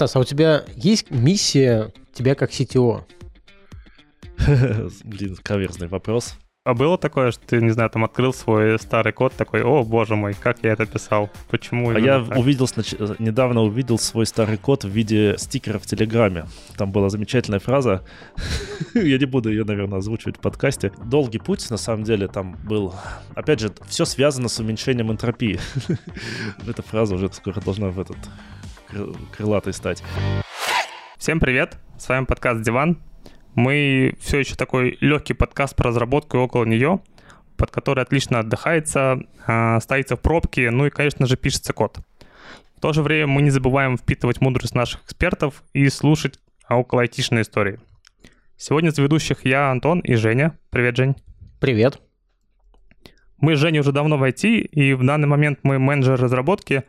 Стас, а у тебя есть миссия тебя как CTO? Блин, каверзный вопрос. А было такое, что ты, не знаю, там открыл свой старый код, такой, о, боже мой, как я это писал, почему? А я так? увидел, недавно увидел свой старый код в виде стикера в Телеграме. Там была замечательная фраза, я не буду ее, наверное, озвучивать в подкасте. Долгий путь, на самом деле, там был... Опять же, все связано с уменьшением энтропии. Эта фраза уже скоро должна в этот крылатый стать. Всем привет, с вами подкаст «Диван», мы все еще такой легкий подкаст про разработку и около нее, под который отлично отдыхается, а, ставится в пробки, ну и, конечно же, пишется код. В то же время мы не забываем впитывать мудрость наших экспертов и слушать около айтишные истории. Сегодня из ведущих я, Антон и Женя. Привет, Жень. Привет. Мы с Женей уже давно в IT, и в данный момент мы менеджер разработки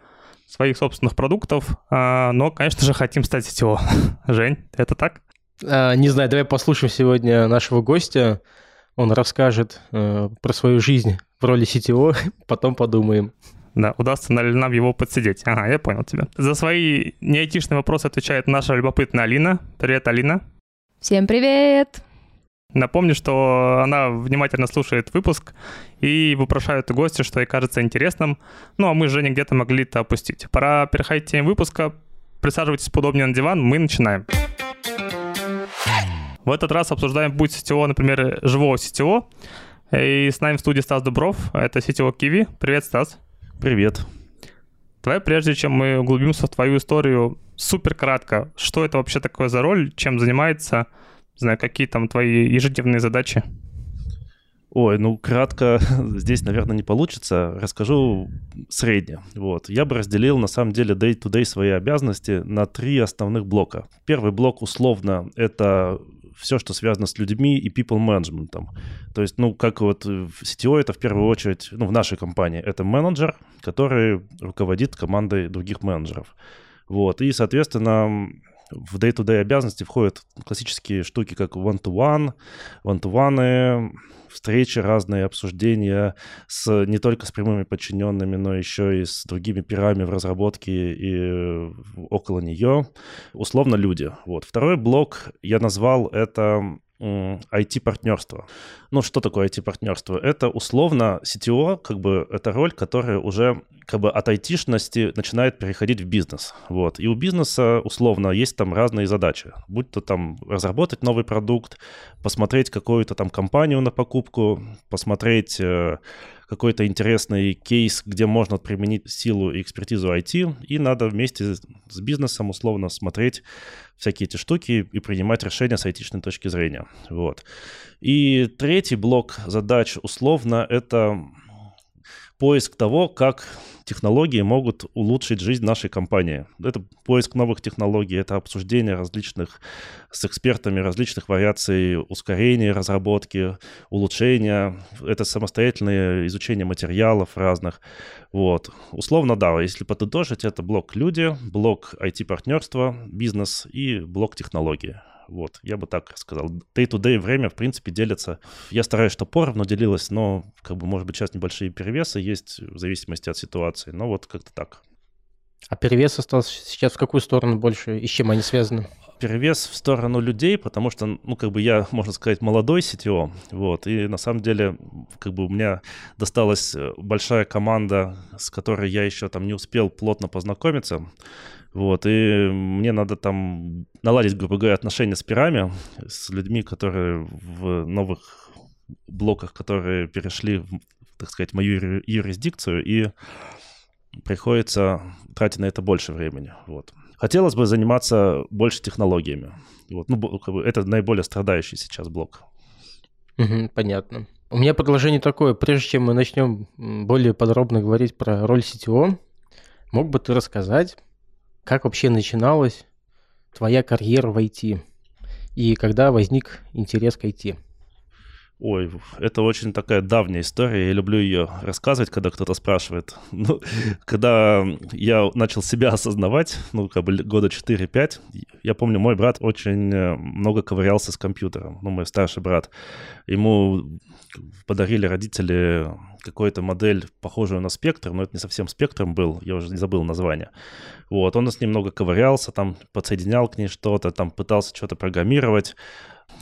своих собственных продуктов, а, но, конечно же, хотим стать сетево. Жень, это так? А, не знаю, давай послушаем сегодня нашего гостя. Он расскажет э, про свою жизнь в роли CTO, потом подумаем. Да, удастся ли нам его подсидеть. Ага, я понял тебя. За свои неэтичные вопросы отвечает наша любопытная Алина. Привет, Алина. Всем привет! Напомню, что она внимательно слушает выпуск и вопрошает у гостя, что ей кажется интересным. Ну, а мы с Женей где-то могли это опустить. Пора переходить к теме выпуска. Присаживайтесь поудобнее на диван, мы начинаем. В этот раз обсуждаем путь сетевого, например, живого сетевого. И с нами в студии Стас Дубров, это сетевой Киви. Привет, Стас. Привет. Давай, прежде чем мы углубимся в твою историю, супер кратко, что это вообще такое за роль, чем занимается, знаю, какие там твои ежедневные задачи? Ой, ну кратко здесь, наверное, не получится. Расскажу средне. Вот. Я бы разделил, на самом деле, day-to-day свои обязанности на три основных блока. Первый блок, условно, это все, что связано с людьми и people management. То есть, ну, как вот в CTO это в первую очередь, ну, в нашей компании, это менеджер, который руководит командой других менеджеров. Вот, и, соответственно, в day-to-day обязанности входят классические штуки, как one-to-one, one-to-one, встречи, разные обсуждения с, не только с прямыми подчиненными, но еще и с другими пирами в разработке и около нее. Условно люди. Вот. Второй блок я назвал это IT-партнерство. Ну, что такое IT-партнерство? Это условно CTO, как бы это роль, которая уже как бы от айтишности начинает переходить в бизнес. Вот. И у бизнеса условно есть там разные задачи. Будь то там разработать новый продукт, посмотреть какую-то там компанию на покупку, посмотреть э, какой-то интересный кейс, где можно применить силу и экспертизу IT, и надо вместе с бизнесом условно смотреть всякие эти штуки и принимать решения с айтишной точки зрения. Вот. И третий блок задач условно это поиск того, как технологии могут улучшить жизнь нашей компании. Это поиск новых технологий, это обсуждение различных с экспертами различных вариаций ускорения разработки, улучшения. Это самостоятельное изучение материалов разных. Вот. Условно, да, если подытожить, это блок люди, блок IT-партнерства, бизнес и блок технологии. Вот, я бы так сказал. Day-to-day время, в принципе, делится. Я стараюсь, чтобы поровну делилось, но, как бы, может быть, сейчас небольшие перевесы есть в зависимости от ситуации. Но вот как-то так. А перевес остался сейчас в какую сторону больше и с чем они связаны? перевес в сторону людей, потому что, ну, как бы я, можно сказать, молодой CTO, вот, и на самом деле, как бы у меня досталась э, большая команда, с которой я еще там не успел плотно познакомиться, вот, и мне надо там наладить, грубо говоря, отношения с пирами, с людьми, которые в новых блоках, которые перешли, в, так сказать, мою юрисдикцию, и приходится тратить на это больше времени, вот. Хотелось бы заниматься больше технологиями. Вот. Ну, это наиболее страдающий сейчас блок. Понятно. У меня предложение такое. Прежде чем мы начнем более подробно говорить про роль CTO, мог бы ты рассказать, как вообще начиналась твоя карьера в IT и когда возник интерес к IT? Ой, это очень такая давняя история, я люблю ее рассказывать, когда кто-то спрашивает. Ну, когда я начал себя осознавать, ну, как бы года 4-5, я помню, мой брат очень э, много ковырялся с компьютером, ну, мой старший брат. Ему подарили родители какой-то модель, похожую на спектр, но это не совсем спектром был, я уже не забыл название. Вот, он с ним много ковырялся, там подсоединял к ней что-то, там пытался что-то программировать,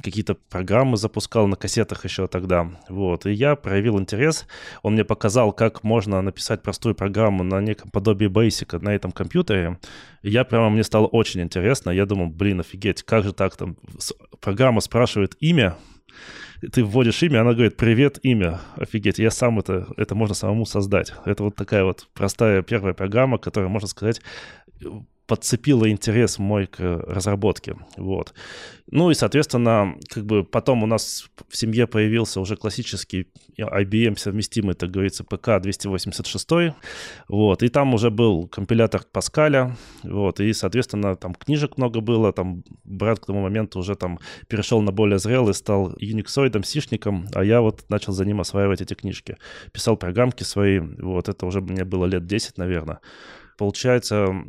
какие-то программы запускал на кассетах еще тогда. Вот. И я проявил интерес. Он мне показал, как можно написать простую программу на неком подобии Basic на этом компьютере. И я прямо, мне стало очень интересно. Я думал, блин, офигеть, как же так там? Программа спрашивает имя, ты вводишь имя, она говорит, привет, имя. Офигеть, я сам это, это можно самому создать. Это вот такая вот простая первая программа, которая, можно сказать, подцепила интерес мой к разработке. Вот. Ну и, соответственно, как бы потом у нас в семье появился уже классический IBM совместимый, так говорится, ПК 286. Вот. И там уже был компилятор Паскаля. Вот. И, соответственно, там книжек много было. Там брат к тому моменту уже там перешел на более зрелый, стал юниксоидом, сишником, а я вот начал за ним осваивать эти книжки. Писал программки свои. Вот. Это уже мне было лет 10, наверное. Получается,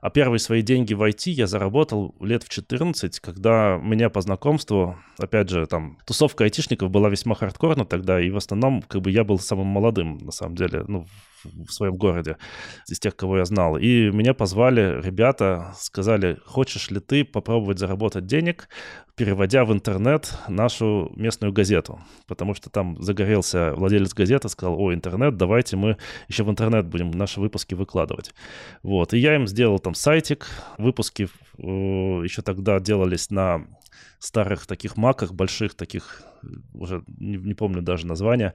а первые свои деньги в IT я заработал лет в 14, когда меня по знакомству, опять же, там, тусовка айтишников была весьма хардкорна тогда, и в основном, как бы, я был самым молодым, на самом деле, ну, в своем городе, из тех, кого я знал. И меня позвали ребята, сказали, хочешь ли ты попробовать заработать денег, переводя в интернет нашу местную газету. Потому что там загорелся владелец газеты, сказал, о, интернет, давайте мы еще в интернет будем наши выпуски выкладывать. Вот, и я им сделал там сайтик, выпуски э, еще тогда делались на старых таких маках, больших таких, уже не, не помню даже названия,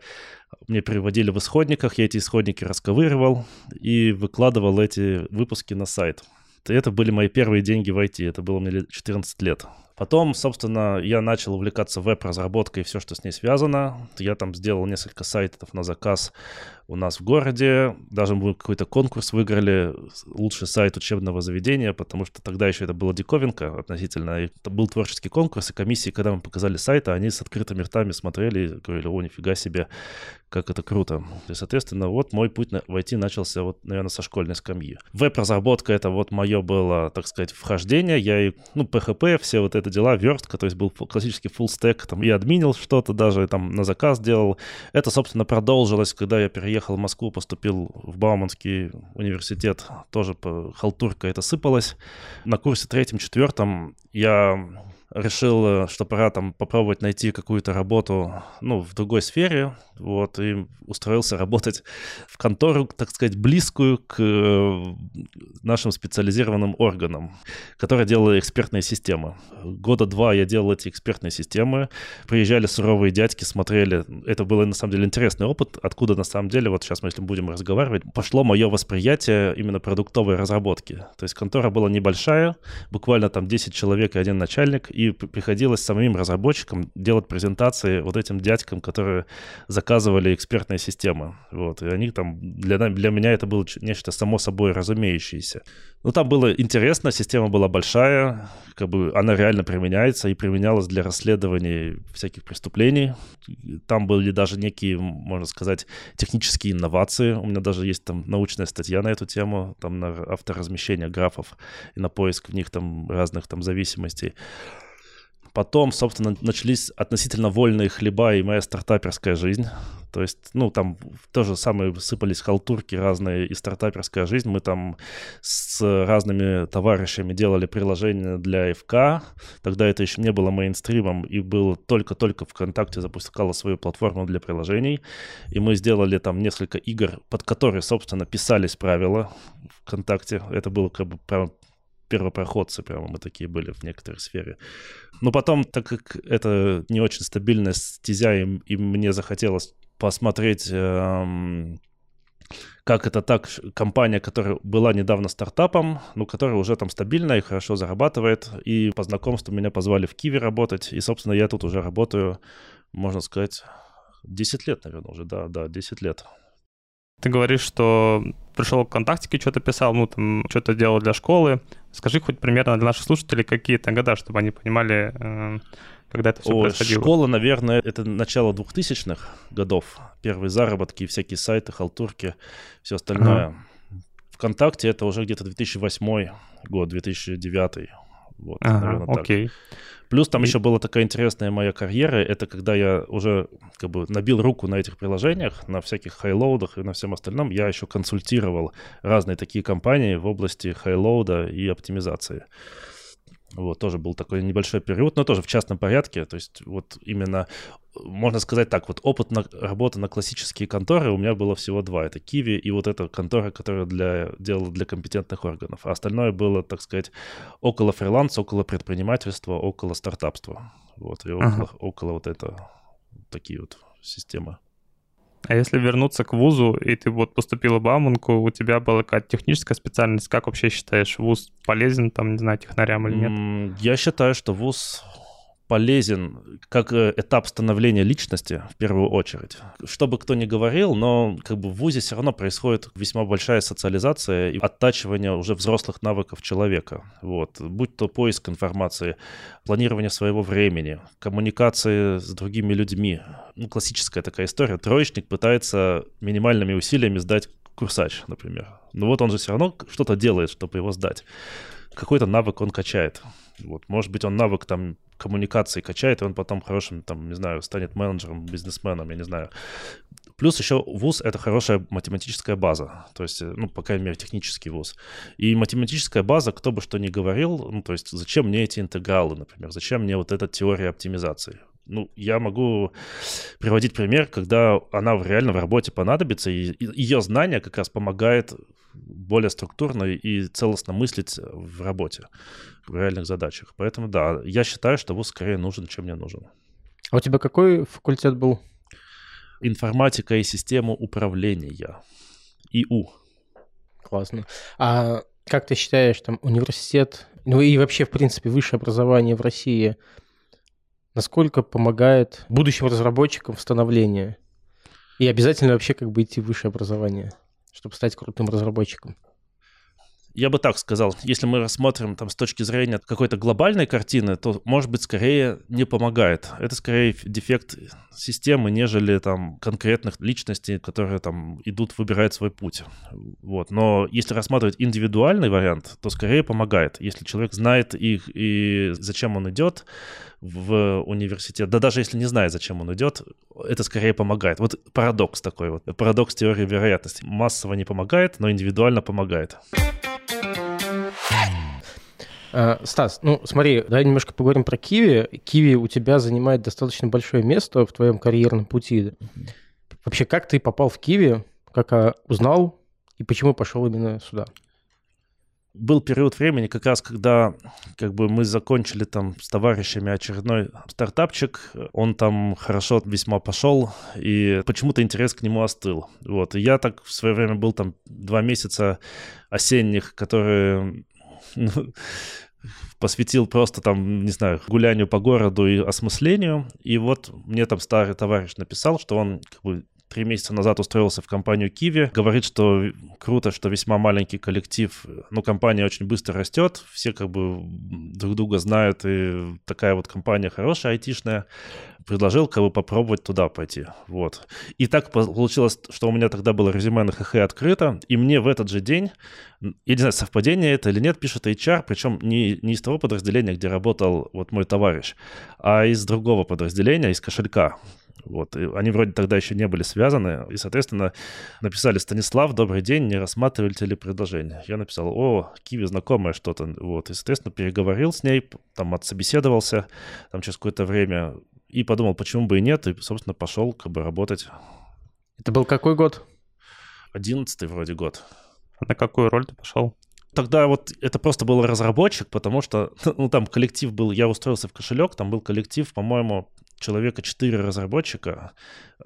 мне переводили в исходниках, я эти исходники расковыривал и выкладывал эти выпуски на сайт. Это были мои первые деньги в IT, это было мне 14 лет. Потом, собственно, я начал увлекаться веб-разработкой и все, что с ней связано. Я там сделал несколько сайтов на заказ у нас в городе. Даже мы какой-то конкурс выиграли, лучший сайт учебного заведения, потому что тогда еще это было диковинка относительно. Это был творческий конкурс, и комиссии, когда мы показали сайт, они с открытыми ртами смотрели и говорили, о, нифига себе, как это круто. И, соответственно, вот мой путь в IT начался, вот, наверное, со школьной скамьи. Веб-разработка — это вот мое было, так сказать, вхождение. Я и, ну, PHP, все вот это дела, верстка, то есть был классический full stack, там, и админил что-то даже, там, на заказ делал. Это, собственно, продолжилось, когда я переехал в Москву, поступил в Бауманский университет, тоже по халтурка это сыпалось. На курсе третьем-четвертом я решил, э, что пора там попробовать найти какую-то работу, ну, в другой сфере, вот, и устроился работать в контору, так сказать, близкую к э, нашим специализированным органам, которая делала экспертные системы. Года два я делал эти экспертные системы, приезжали суровые дядьки, смотрели, это был на самом деле интересный опыт, откуда на самом деле, вот сейчас мы, если будем разговаривать, пошло мое восприятие именно продуктовой разработки. То есть контора была небольшая, буквально там 10 человек и один начальник, и приходилось самим разработчикам делать презентации вот этим дядькам, которые заказывали экспертные системы. Вот, и они там, для, для меня это было нечто само собой разумеющееся. Ну, там было интересно, система была большая, как бы она реально применяется и применялась для расследований всяких преступлений. Там были даже некие, можно сказать, технические инновации. У меня даже есть там научная статья на эту тему, там на авторазмещение графов и на поиск в них там разных там зависимостей. Потом, собственно, начались относительно вольные хлеба и моя стартаперская жизнь. То есть, ну, там тоже самые сыпались халтурки разные и стартаперская жизнь. Мы там с разными товарищами делали приложение для ФК. Тогда это еще не было мейнстримом, и было только-только ВКонтакте запускала свою платформу для приложений. И мы сделали там несколько игр, под которые, собственно, писались правила ВКонтакте. Это было как бы прям первопроходцы прямо мы такие были в некоторой сфере. Но потом, так как это не очень стабильная стезя, и, и мне захотелось посмотреть, эм, как это так, компания, которая была недавно стартапом, но которая уже там стабильная и хорошо зарабатывает, и по знакомству меня позвали в Киви работать, и, собственно, я тут уже работаю, можно сказать, 10 лет, наверное, уже, да, да, 10 лет. Ты говоришь, что пришел к ВКонтактике, что-то писал, ну, там, что-то делал для школы. Скажи хоть примерно для наших слушателей какие-то года, чтобы они понимали, э, когда это все О, происходило. Школа, наверное, это начало 2000-х годов. Первые заработки, всякие сайты, халтурки, все остальное. Ага. ВКонтакте это уже где-то 2008 год, 2009. Вот, Ага, наверное, так. окей. Плюс там И- еще была такая интересная моя карьера, это когда я уже как бы набил руку на этих приложениях, на всяких хайлоудах и на всем остальном, я еще консультировал разные такие компании в области хайлоуда и оптимизации. Вот, тоже был такой небольшой период, но тоже в частном порядке. То есть вот именно, можно сказать так, вот опыт на, работы на классические конторы у меня было всего два. Это Киви и вот эта контора, которая для, делала для компетентных органов. А остальное было, так сказать, около фриланса, около предпринимательства, около стартапства. Вот, и около, Ага. около вот это, такие вот системы. А если вернуться к вузу, и ты вот поступила в Бауманку, у тебя была какая-то техническая специальность, как вообще считаешь, вуз полезен, там, не знаю, технарям или нет? Я считаю, что ВУЗ полезен как э, этап становления личности в первую очередь. Что бы кто ни говорил, но как бы в ВУЗе все равно происходит весьма большая социализация и оттачивание уже взрослых навыков человека. Вот. Будь то поиск информации, планирование своего времени, коммуникации с другими людьми. Ну, классическая такая история. Троечник пытается минимальными усилиями сдать курсач, например. Но вот он же все равно что-то делает, чтобы его сдать какой-то навык он качает. Вот, может быть, он навык там коммуникации качает, и он потом хорошим, там, не знаю, станет менеджером, бизнесменом, я не знаю. Плюс еще вуз — это хорошая математическая база, то есть, ну, по крайней мере, технический вуз. И математическая база, кто бы что ни говорил, ну, то есть, зачем мне эти интегралы, например, зачем мне вот эта теория оптимизации? Ну, я могу приводить пример, когда она реально в работе понадобится, и и ее знание как раз помогает более структурно и целостно мыслить в работе, в реальных задачах. Поэтому да, я считаю, что вуз скорее нужен, чем не нужен. А у тебя какой факультет был? Информатика и система управления. ИУ. Классно. А как ты считаешь, там университет, ну и вообще, в принципе, высшее образование в России, насколько помогает будущим разработчикам в становлении? И обязательно вообще как бы идти в высшее образование, чтобы стать крутым разработчиком? Я бы так сказал, если мы рассмотрим там с точки зрения какой-то глобальной картины, то, может быть, скорее не помогает. Это скорее дефект системы, нежели там конкретных личностей, которые там идут, выбирают свой путь. Вот. Но если рассматривать индивидуальный вариант, то скорее помогает. Если человек знает их и зачем он идет в университет, да даже если не знает, зачем он идет, это скорее помогает. Вот парадокс такой вот, парадокс теории вероятности. Массово не помогает, но индивидуально помогает. Стас, ну смотри, давай немножко поговорим про Киви. Киви у тебя занимает достаточно большое место в твоем карьерном пути. Вообще, как ты попал в Киви, как а, узнал и почему пошел именно сюда? был период времени, как раз когда как бы мы закончили там с товарищами очередной стартапчик, он там хорошо весьма пошел, и почему-то интерес к нему остыл. Вот, и я так в свое время был там два месяца осенних, которые посвятил просто там, не знаю, гулянию по городу и осмыслению. И вот мне там старый товарищ написал, что он как бы три месяца назад устроился в компанию Киви. Говорит, что круто, что весьма маленький коллектив, но компания очень быстро растет, все как бы друг друга знают, и такая вот компания хорошая, айтишная. Предложил как бы попробовать туда пойти. Вот. И так получилось, что у меня тогда было резюме на ХХ открыто, и мне в этот же день, я не знаю, совпадение это или нет, пишет HR, причем не, не из того подразделения, где работал вот мой товарищ, а из другого подразделения, из кошелька. Вот, и они вроде тогда еще не были связаны, и, соответственно, написали «Станислав, добрый день, не рассматриваете ли предложение?» Я написал «О, Киви знакомое что-то», вот, и, соответственно, переговорил с ней, там, отсобеседовался, там, через какое-то время, и подумал, почему бы и нет, и, собственно, пошел, как бы, работать. Это был какой год? Одиннадцатый вроде год. А на какую роль ты пошел? Тогда вот это просто был разработчик, потому что, ну, там коллектив был, я устроился в кошелек, там был коллектив, по-моему, человека 4 разработчика,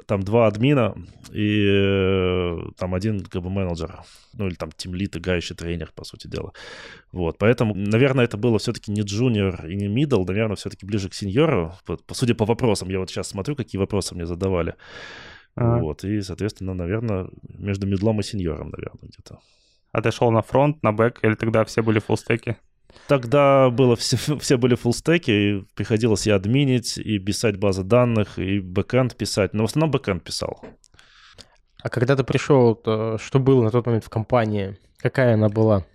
там два админа и э, там один как бы менеджер, ну или там тимлид, играющий тренер, по сути дела. Вот, поэтому, наверное, это было все-таки не junior и не middle, наверное, все-таки ближе к senior у, по, по, судя по вопросам, я вот сейчас смотрю, какие вопросы мне задавали. А. Вот, и, соответственно, наверное, между middle ом и senior ом, наверное, где-то. А ты шел на фронт, на бэк, или тогда все были фуллстеки? Тогда было все, все были фуллстеки, и приходилось и админить, и писать базы данных, и бэкэнд писать. Но в основном бэкэнд писал. А когда ты пришел, то что было на тот момент в компании? Какая она была?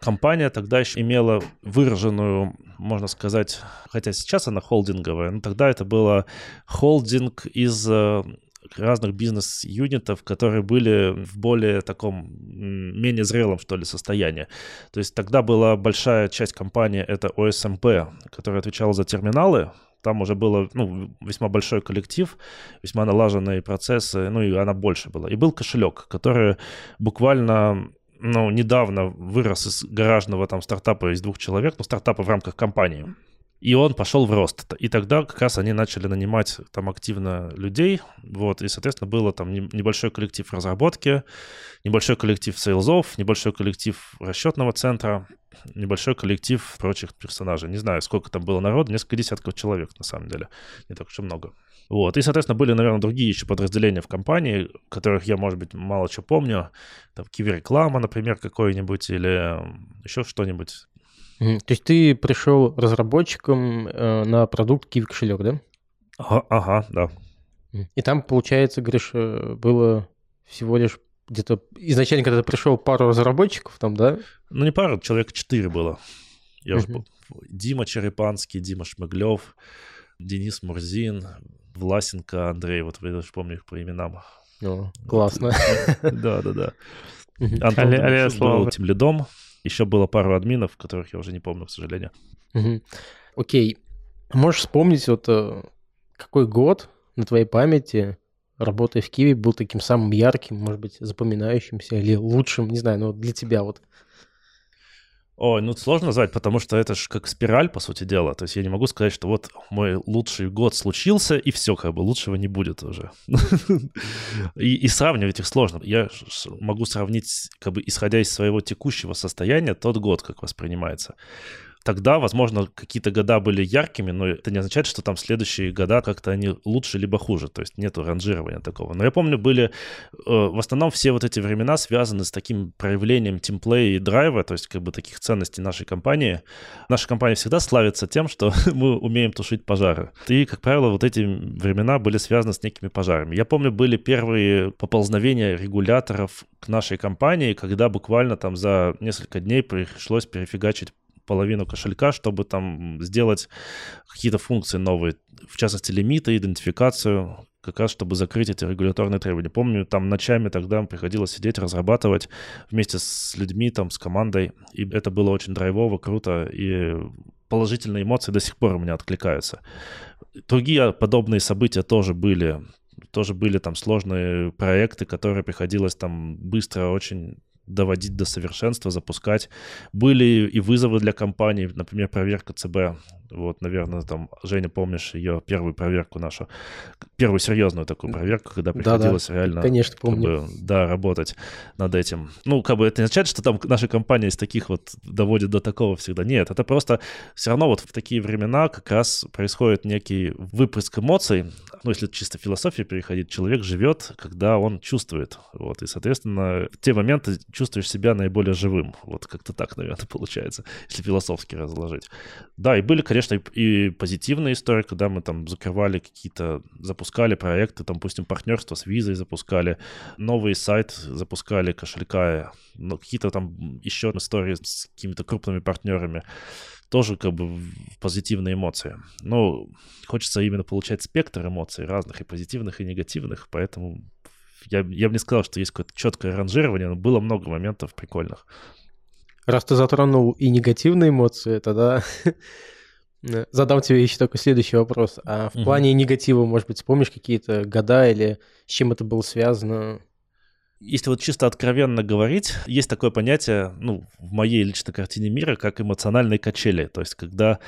компания тогда еще имела выраженную, можно сказать, хотя сейчас она холдинговая, но тогда это было холдинг из э, разных бизнес-юнитов, которые были в более таком, менее зрелом, что ли, состоянии. То есть тогда была большая часть компании, это OSMP, которая отвечала за терминалы, там уже было ну, весьма большой коллектив, весьма налаженные процессы, ну и она больше была. И был кошелек, который буквально ну, недавно вырос из гаражного там стартапа из двух человек, ну, стартапа в рамках компании. И он пошел в рост. И тогда как раз они начали нанимать там активно людей. Вот, и, соответственно, было там небольшой коллектив разработки, небольшой коллектив сейлзов, небольшой коллектив расчетного центра, небольшой коллектив прочих персонажей. Не знаю, сколько там было народу, несколько десятков человек, на самом деле. Не так уж и много. Вот. И, соответственно, были, наверное, другие еще подразделения в компании, которых я, может быть, мало что помню. Там киви-реклама, например, какой-нибудь, или еще что-нибудь. То есть ты пришел разработчиком э, на продукт Kiwi кошелек, да? Ага, ага, да. И там, получается, говоришь, было всего лишь где-то изначально, когда ты пришел, пару разработчиков там, да? Ну, не пару, человек четыре было. Я uh-huh. уже... Дима Черепанский, Дима Шмыглев, Денис Мурзин, Власенко, Андрей, вот вы даже помню их по именам. О, классно. Да, да, да. Антон был тем лидом. Еще было пару админов, которых я уже не помню, к сожалению. Окей. Можешь вспомнить, вот э, какой год на твоей памяти, работая в Киеве, был таким самым ярким, может быть, запоминающимся или лучшим, не знаю, но для тебя вот? Ой, ну сложно назвать, потому что это же как спираль, по сути дела. То есть я не могу сказать, что вот мой лучший год случился, и все, как бы лучшего не будет уже. и, и сравнивать их сложно. Я могу сравнить, как бы исходя из своего текущего состояния, тот год, как воспринимается тогда, возможно, какие-то года были яркими, но это не означает, что там следующие года как-то они лучше либо хуже. То есть нет ранжирования такого. Но я помню, были э, в основном все вот эти времена связаны с таким проявлением тимплея и драйва, то есть как бы таких ценностей нашей компании. Наша компания всегда славится тем, что мы умеем тушить пожары. И, как правило, вот эти времена были связаны с некими пожарами. Я помню, были первые поползновения регуляторов к нашей компании, когда буквально там за несколько дней пришлось перефигачить половину кошелька, чтобы там сделать какие-то функции новые, в частности, лимиты, идентификацию, как раз чтобы закрыть эти регуляторные требования. Помню, там ночами тогда приходилось сидеть, разрабатывать вместе с людьми, там, с командой, и это было очень драйвово, круто, и положительные эмоции до сих пор у меня откликаются. Другие подобные события тоже были, тоже были там сложные проекты, которые приходилось там быстро очень доводить до совершенства, запускать. Были и вызовы для компаний, например, проверка ЦБ. Вот, наверное, там, Женя, помнишь ее первую проверку нашу, первую серьезную такую проверку, когда приходилось да, да. реально Конечно, помню. Как бы, да, работать над этим. Ну, как бы это не означает, что там наша компания из таких вот доводит до такого всегда. Нет, это просто все равно вот в такие времена как раз происходит некий выпуск эмоций. Ну, если чисто философия переходить, человек живет, когда он чувствует. Вот, и, соответственно, в те моменты чувствуешь себя наиболее живым. Вот как-то так, наверное, получается, если философски разложить. Да, и были, конечно, конечно, и позитивная история, когда мы там закрывали какие-то, запускали проекты, там, допустим, партнерство с визой запускали, новый сайт запускали кошелька, ну, какие-то там еще истории с какими-то крупными партнерами тоже как бы позитивные эмоции. Но хочется именно получать спектр эмоций разных, и позитивных, и негативных, поэтому я, я бы не сказал, что есть какое-то четкое ранжирование, но было много моментов прикольных. Раз ты затронул и негативные эмоции, тогда Задам тебе еще такой следующий вопрос. А в угу. плане негатива, может быть, вспомнишь какие-то года или с чем это было связано? Если вот чисто откровенно говорить, есть такое понятие, ну, в моей личной картине мира, как эмоциональные качели. То есть, когда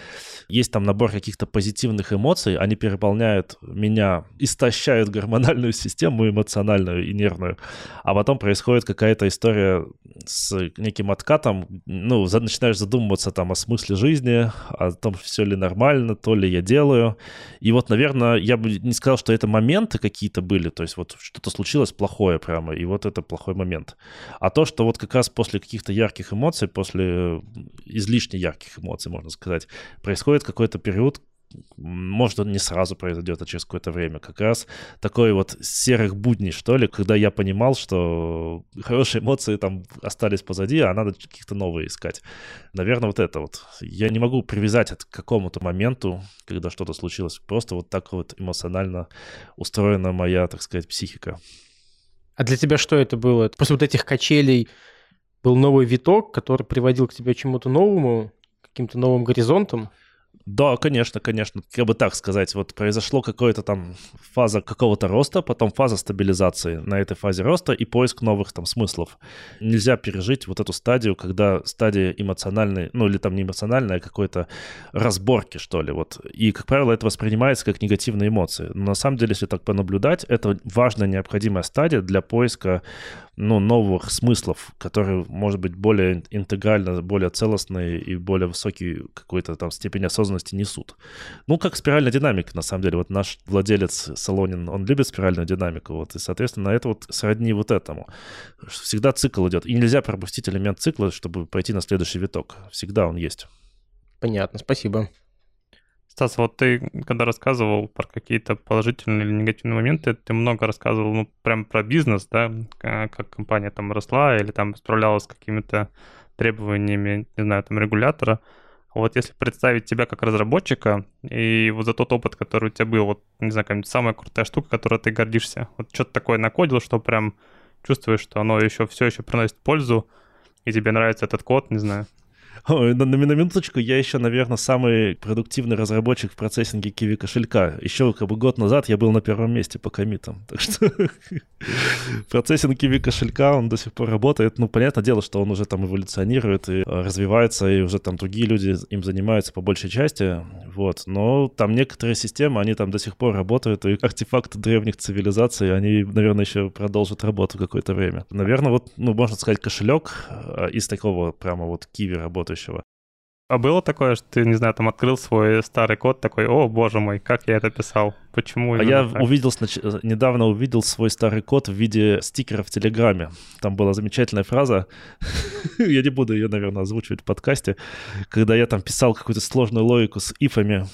есть там набор каких-то позитивных эмоций, они переполняют меня, истощают гормональную систему эмоциональную и нервную, а потом происходит какая-то история с неким откатом, ну, начинаешь задумываться там о смысле жизни, о том, все ли нормально, то ли я делаю. И вот, наверное, я бы не сказал, что это моменты какие-то были, то есть вот что-то случилось плохое прямо, и вот вот это плохой момент. А то, что вот как раз после каких-то ярких эмоций, после излишне ярких эмоций, можно сказать, происходит какой-то период, может, он не сразу произойдет, а через какое-то время. Как раз такой вот серых будней, что ли, когда я понимал, что хорошие эмоции там остались позади, а надо каких-то новые искать. Наверное, вот это вот. Я не могу привязать это к какому-то моменту, когда что-то случилось. Просто вот так вот эмоционально устроена моя, так сказать, психика. А для тебя что это было? После вот этих качелей был новый виток, который приводил к тебе чему-то новому, каким-то новым горизонтам? Да, конечно, конечно. Как бы так сказать, вот произошло какое-то там фаза какого-то роста, потом фаза стабилизации на этой фазе роста и поиск новых там смыслов. Нельзя пережить вот эту стадию, когда стадия эмоциональной, ну или там не эмоциональная, а какой-то разборки, что ли. Вот. И, как правило, это воспринимается как негативные эмоции. Но на самом деле, если так понаблюдать, это важная, необходимая стадия для поиска ну, новых смыслов, которые, может быть, более интегрально, более целостные и более высокий какой-то там степень осознанности несут. Ну, как спиральная динамика, на самом деле. Вот наш владелец Солонин, он любит спиральную динамику, вот, и, соответственно, это вот сродни вот этому. Всегда цикл идет, и нельзя пропустить элемент цикла, чтобы пойти на следующий виток. Всегда он есть. Понятно, спасибо. Стас, вот ты, когда рассказывал про какие-то положительные или негативные моменты, ты много рассказывал, ну, прям про бизнес, да, как компания там росла или там справлялась с какими-то требованиями, не знаю, там, регулятора. Вот если представить тебя как разработчика и вот за тот опыт, который у тебя был, вот, не знаю, какая-нибудь самая крутая штука, которой ты гордишься, вот что-то такое накодил, что прям чувствуешь, что оно еще все еще приносит пользу, и тебе нравится этот код, не знаю. На, на, минуточку, я еще, наверное, самый продуктивный разработчик в процессинге Kiwi кошелька. Еще как бы год назад я был на первом месте по комитам. Так что процессинг Kiwi кошелька, он до сих пор работает. Ну, понятное дело, что он уже там эволюционирует и развивается, и уже там другие люди им занимаются по большей части. Вот. Но там некоторые системы, они там до сих пор работают, и артефакты древних цивилизаций, они, наверное, еще продолжат работу какое-то время. Наверное, вот, ну, можно сказать, кошелек а, из такого прямо вот Kiwi работает работающего. А было такое, что ты, не знаю, там открыл свой старый код, такой, о, боже мой, как я это писал? Почему? А я так? увидел, недавно увидел свой старый код в виде стикера в Телеграме. Там была замечательная фраза, я не буду ее, наверное, озвучивать в подкасте, когда я там писал какую-то сложную логику с ифами,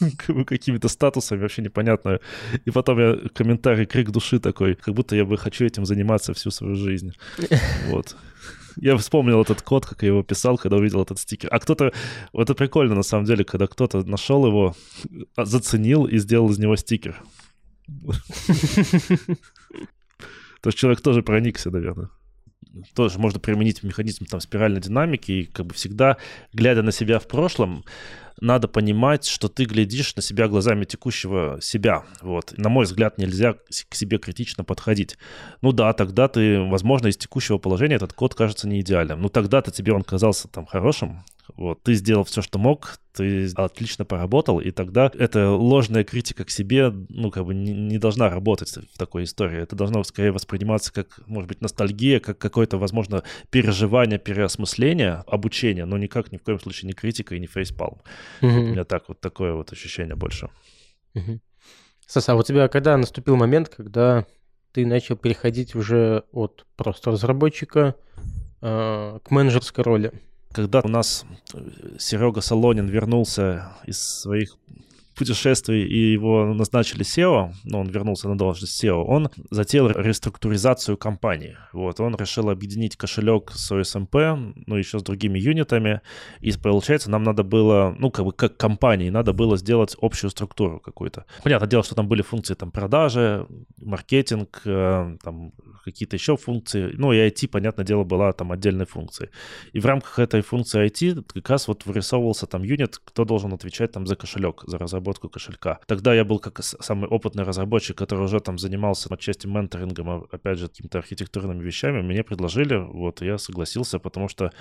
какими-то статусами, вообще непонятную. И потом я комментарий, крик души такой, как будто я бы хочу этим заниматься всю свою жизнь. Вот. Я вспомнил этот код, как я его писал, когда увидел этот стикер. А кто-то... Это прикольно, на самом деле, когда кто-то нашел его, а, заценил и сделал из него стикер. То есть человек тоже проникся, наверное тоже можно применить механизм там спиральной динамики и как бы всегда, глядя на себя в прошлом, надо понимать, что ты глядишь на себя глазами текущего себя. Вот. На мой взгляд, нельзя к себе критично подходить. Ну да, тогда ты, возможно, из текущего положения этот код кажется не идеальным. Ну тогда-то тебе он казался там хорошим, вот, ты сделал все, что мог, ты отлично поработал, и тогда эта ложная критика к себе, ну, как бы не, не должна работать в такой истории. Это должно скорее восприниматься как, может быть, ностальгия, как какое-то, возможно, переживание, переосмысление, обучение, но никак ни в коем случае не критика и не фейспалм. Угу. У меня так вот такое вот ощущение больше. Угу. Саса, а у тебя когда наступил момент, когда ты начал переходить уже от просто разработчика э, к менеджерской роли? Когда у нас э, Серега Солонин вернулся из своих путешествий и его назначили SEO, но он вернулся на должность SEO, он затеял реструктуризацию компании. Вот, он решил объединить кошелек с OSMP, ну, еще с другими юнитами, и получается, нам надо было, ну, как бы как компании, надо было сделать общую структуру какую-то. Понятное дело, что там были функции там продажи, маркетинг, э, там какие-то еще функции, ну, и IT, понятное дело, была там отдельной функцией. И в рамках этой функции IT как раз вот вырисовывался там юнит, кто должен отвечать там за кошелек, за разработку кошелька. Тогда я был как самый опытный разработчик, который уже там занимался отчасти менторингом, а, опять же, какими-то архитектурными вещами. Мне предложили, вот, я согласился, потому что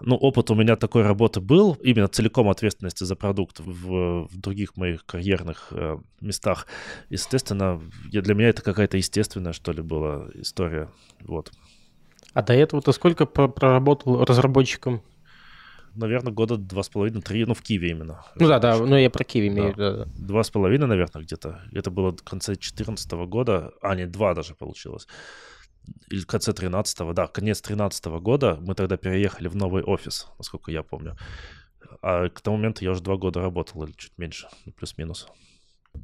ну, опыт у меня такой работы был, именно целиком ответственности за продукт в, в других моих карьерных э, местах. Естественно, я, для меня это какая-то естественная, что ли, была история. Вот. А до этого ты сколько проработал разработчиком? наверное, года два с половиной, три, ну, в Киеве именно. Ну да, да, ну я про Киеве имею да. да. Два с половиной, наверное, где-то. Это было в конце 2014 года, а не два даже получилось. Или в конце 13 да, конец 13 года мы тогда переехали в новый офис, насколько я помню. А к тому моменту я уже два года работал, или чуть меньше, ну, плюс-минус.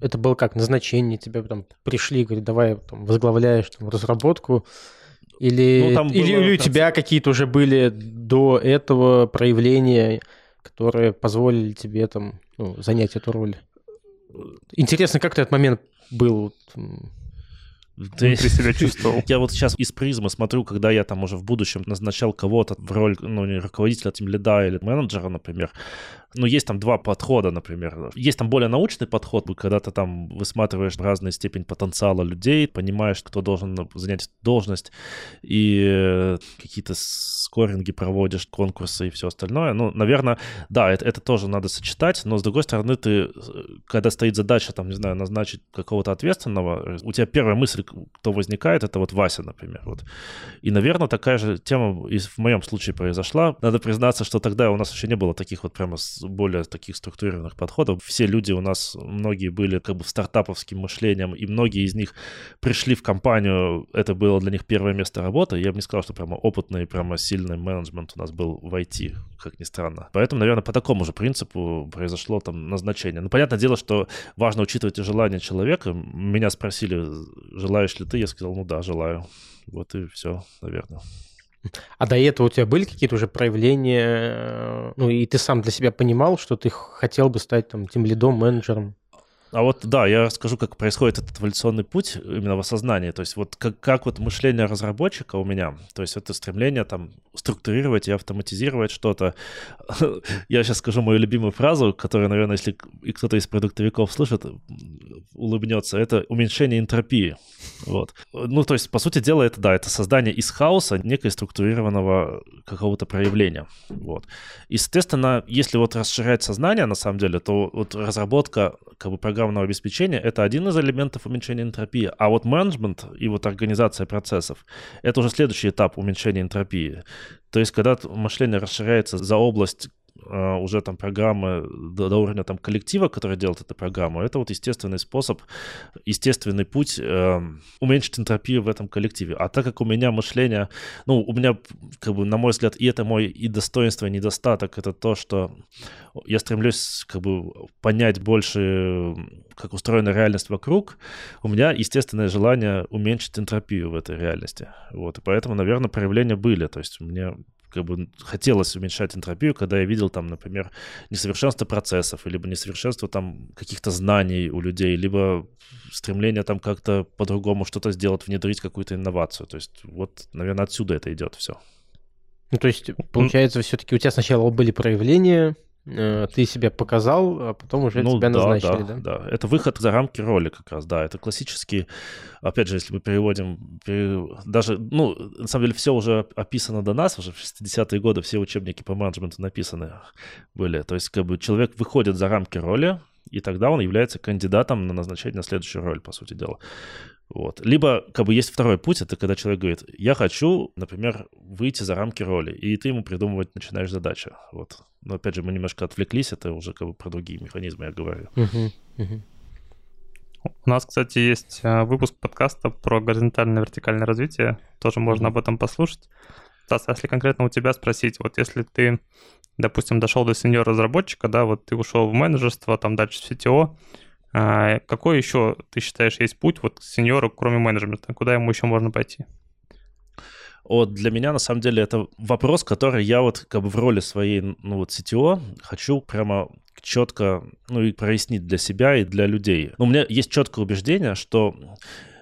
Это было как назначение, тебе там пришли, говорят, давай там, возглавляешь там, разработку, или, ну, там или, было, или у тебя какие-то уже были до этого проявления, которые позволили тебе там ну, занять эту роль? Интересно, как ты этот момент был? Ты себя чувствовал. Я вот сейчас из призмы смотрю, когда я там уже в будущем назначал кого-то в роль, ну, не руководителя, тем лида или менеджера, например. Ну, есть там два подхода, например. Есть там более научный подход, когда ты там высматриваешь разную степень потенциала людей, понимаешь, кто должен занять должность, и э, какие-то скоринги проводишь, конкурсы и все остальное. Ну, наверное, да, это, это тоже надо сочетать, но, с другой стороны, ты, э, когда стоит задача, там, не знаю, назначить какого-то ответственного, у тебя первая мысль, кто возникает, это вот Вася, например. Вот. И, наверное, такая же тема и в моем случае произошла. Надо признаться, что тогда у нас еще не было таких вот прямо более таких структурированных подходов. Все люди у нас, многие были как бы стартаповским мышлением, и многие из них пришли в компанию, это было для них первое место работы. Я бы не сказал, что прямо опытный, прямо сильный менеджмент у нас был в IT, как ни странно. Поэтому, наверное, по такому же принципу произошло там назначение. Ну, понятное дело, что важно учитывать и желание человека. Меня спросили, желаешь ли ты? Я сказал, ну да, желаю. Вот и все, наверное. А до этого у тебя были какие-то уже проявления, э, ну и ты сам для себя понимал, что ты хотел бы стать там тем лидом, менеджером? А вот, да, я расскажу, как происходит этот эволюционный путь именно в осознании. То есть вот как, как вот мышление разработчика у меня, то есть это стремление там структурировать и автоматизировать что-то. Я сейчас скажу мою любимую фразу, которая, наверное, если и кто-то из продуктовиков слышит, улыбнется. Это уменьшение энтропии. Вот. Ну, то есть, по сути дела, это, да, это создание из хаоса некой структурированного какого-то проявления. Вот. И, соответственно, если вот расширять сознание, на самом деле, то вот разработка как бы программ программного обеспечения — это один из элементов уменьшения энтропии, а вот менеджмент и вот организация процессов — это уже следующий этап уменьшения энтропии. То есть когда мышление расширяется за область а, уже там программы до, до уровня там коллектива, который делает эту программу, это вот естественный способ, естественный путь э, уменьшить энтропию в этом коллективе. А так как у меня мышление, ну, у меня, как бы, на мой взгляд, и это мой и достоинство, и недостаток, это то, что я стремлюсь, как бы, понять больше, как устроена реальность вокруг, у меня естественное желание уменьшить энтропию в этой реальности. Вот, и поэтому, наверное, проявления были. То есть мне как бы хотелось уменьшать энтропию, когда я видел там, например, несовершенство процессов, либо несовершенство там каких-то знаний у людей, либо стремление там как-то по-другому что-то сделать, внедрить какую-то инновацию. То есть вот, наверное, отсюда это идет все. Ну, то есть, получается, все-таки у тебя сначала были проявления, ты себя показал, а потом уже ну, тебя да, назначили, да, да? Да, это выход за рамки роли как раз, да, это классический, опять же, если мы переводим, даже, ну, на самом деле все уже описано до нас, уже в 60-е годы все учебники по менеджменту написаны были, то есть как бы человек выходит за рамки роли, и тогда он является кандидатом на назначение на следующую роль, по сути дела. Вот. Либо как бы есть второй путь, это когда человек говорит, я хочу, например, выйти за рамки роли, и ты ему придумывать начинаешь задачи. Вот. Но опять же, мы немножко отвлеклись, это уже как бы про другие механизмы я говорю. У нас, кстати, есть а, выпуск подкаста про горизонтальное и вертикальное развитие. Тоже можно об этом послушать. Стас, а если конкретно у тебя спросить, вот если ты, допустим, дошел до сеньор-разработчика, да, вот ты ушел в менеджерство, там дальше в CTO, а какой еще, ты считаешь, есть путь вот к сеньору, кроме менеджмента? Куда ему еще можно пойти? Вот для меня, на самом деле, это вопрос, который я вот как бы в роли своей, ну вот CTO хочу прямо четко, ну и прояснить для себя и для людей. Но у меня есть четкое убеждение, что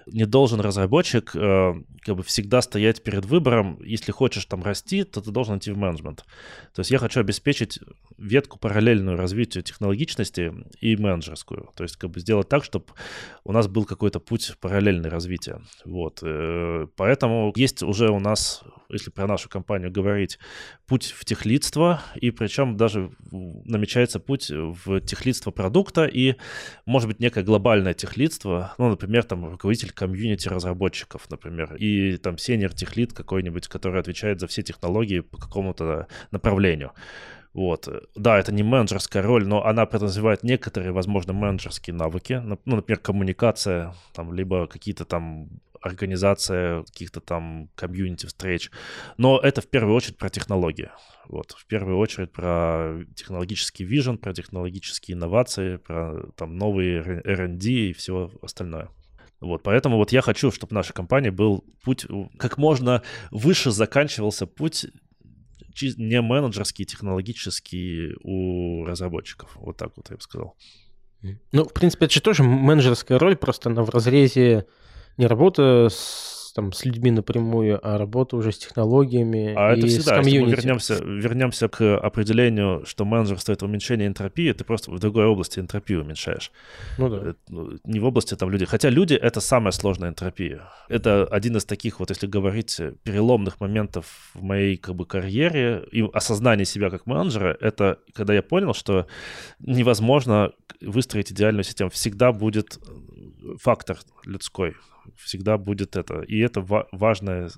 не должен разработчик э, как бы всегда стоять перед выбором, если хочешь там расти, то ты должен идти в менеджмент. То есть я хочу обеспечить ветку параллельную развитию технологичности и менеджерскую. То есть как бы сделать так, чтобы у нас был какой-то путь параллельный развития. Вот. Э, поэтому есть уже у нас, если про нашу компанию говорить, путь в техлидство, и причем даже намечается путь в техлидство продукта и, может быть, некое глобальное техлидство, ну, например, там руководитель комьюнити разработчиков, например, и там сеньор техлит какой-нибудь, который отвечает за все технологии по какому-то направлению. Вот. Да, это не менеджерская роль, но она подразумевает некоторые, возможно, менеджерские навыки. Ну, например, коммуникация, там, либо какие-то там организация каких-то там комьюнити встреч. Но это в первую очередь про технологии. Вот, в первую очередь про технологический вижен, про технологические инновации, про там новые R&D и все остальное. Вот, поэтому вот я хочу, чтобы в нашей компании был путь, как можно выше заканчивался путь не менеджерский, технологический у разработчиков. Вот так вот я бы сказал. Ну, в принципе, это же тоже менеджерская роль, просто она в разрезе не работа с там, с людьми напрямую, а работа уже с технологиями а и это всегда, с если мы вернемся, вернемся к определению, что менеджерство — это уменьшение энтропии, ты просто в другой области энтропию уменьшаешь. Ну да. Э, ну, не в области там людей. Хотя люди — это самая сложная энтропия. Это один из таких, вот если говорить, переломных моментов в моей как бы карьере и осознание себя как менеджера, это когда я понял, что невозможно выстроить идеальную систему. Всегда будет фактор людской всегда будет это. И это ва- важное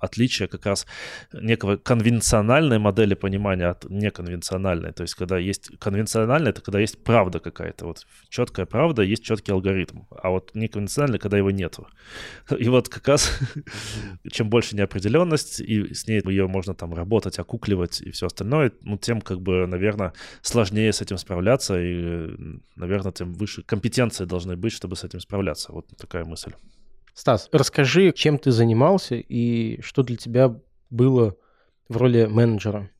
отличие как раз некого конвенциональной модели понимания от неконвенциональной. То есть, когда есть конвенциональная, это когда есть правда какая-то. Вот четкая правда, есть четкий алгоритм. А вот неконвенциональная, когда его нету. И вот как раз чем больше неопределенность, и с ней ее можно там работать, окукливать и все остальное, ну, тем, как бы, наверное, сложнее с этим справляться, и, наверное, тем выше компетенции должны быть, чтобы с этим справляться. Вот такая мысль. Стас, расскажи, чем ты занимался и что для тебя было в роли менеджера?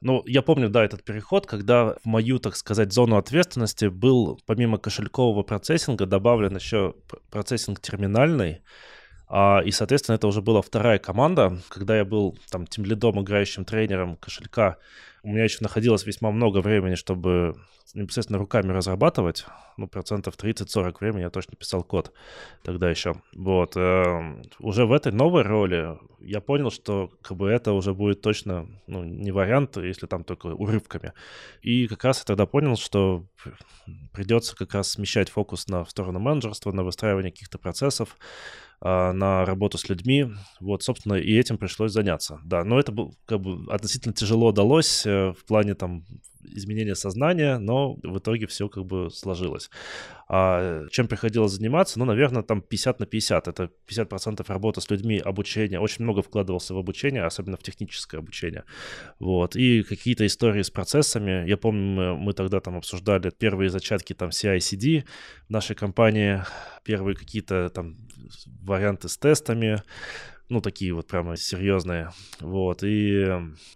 Ну, я помню, да, этот переход, когда в мою, так сказать, зону ответственности был, помимо кошелькового процессинга, добавлен еще процессинг терминальный, и, соответственно, это уже была вторая команда. Когда я был там тем лидом, играющим тренером кошелька, у меня еще находилось весьма много времени, чтобы непосредственно руками разрабатывать. Ну, процентов 30-40 времени я точно писал код тогда еще. Вот. Э, уже в этой новой роли я понял, что как бы это уже будет точно ну, не вариант, если там только урывками. И как раз я тогда понял, что придется как раз смещать фокус на сторону менеджерства, на выстраивание каких-то процессов, а, на работу с людьми. Вот, собственно, и этим пришлось заняться. Да, но это был, как бы относительно тяжело удалось э, в плане там изменения сознания, но в итоге все как бы сложилось. А чем приходилось заниматься? Ну, наверное, там 50 на 50. Это 50% работы с людьми, обучение. Очень много вкладывался в обучение, особенно в техническое обучение. Вот. И какие-то истории с процессами. Я помню, мы тогда там обсуждали первые зачатки там CI-CD в нашей компании, первые какие-то там варианты с тестами, ну, такие вот прямо серьезные, вот, и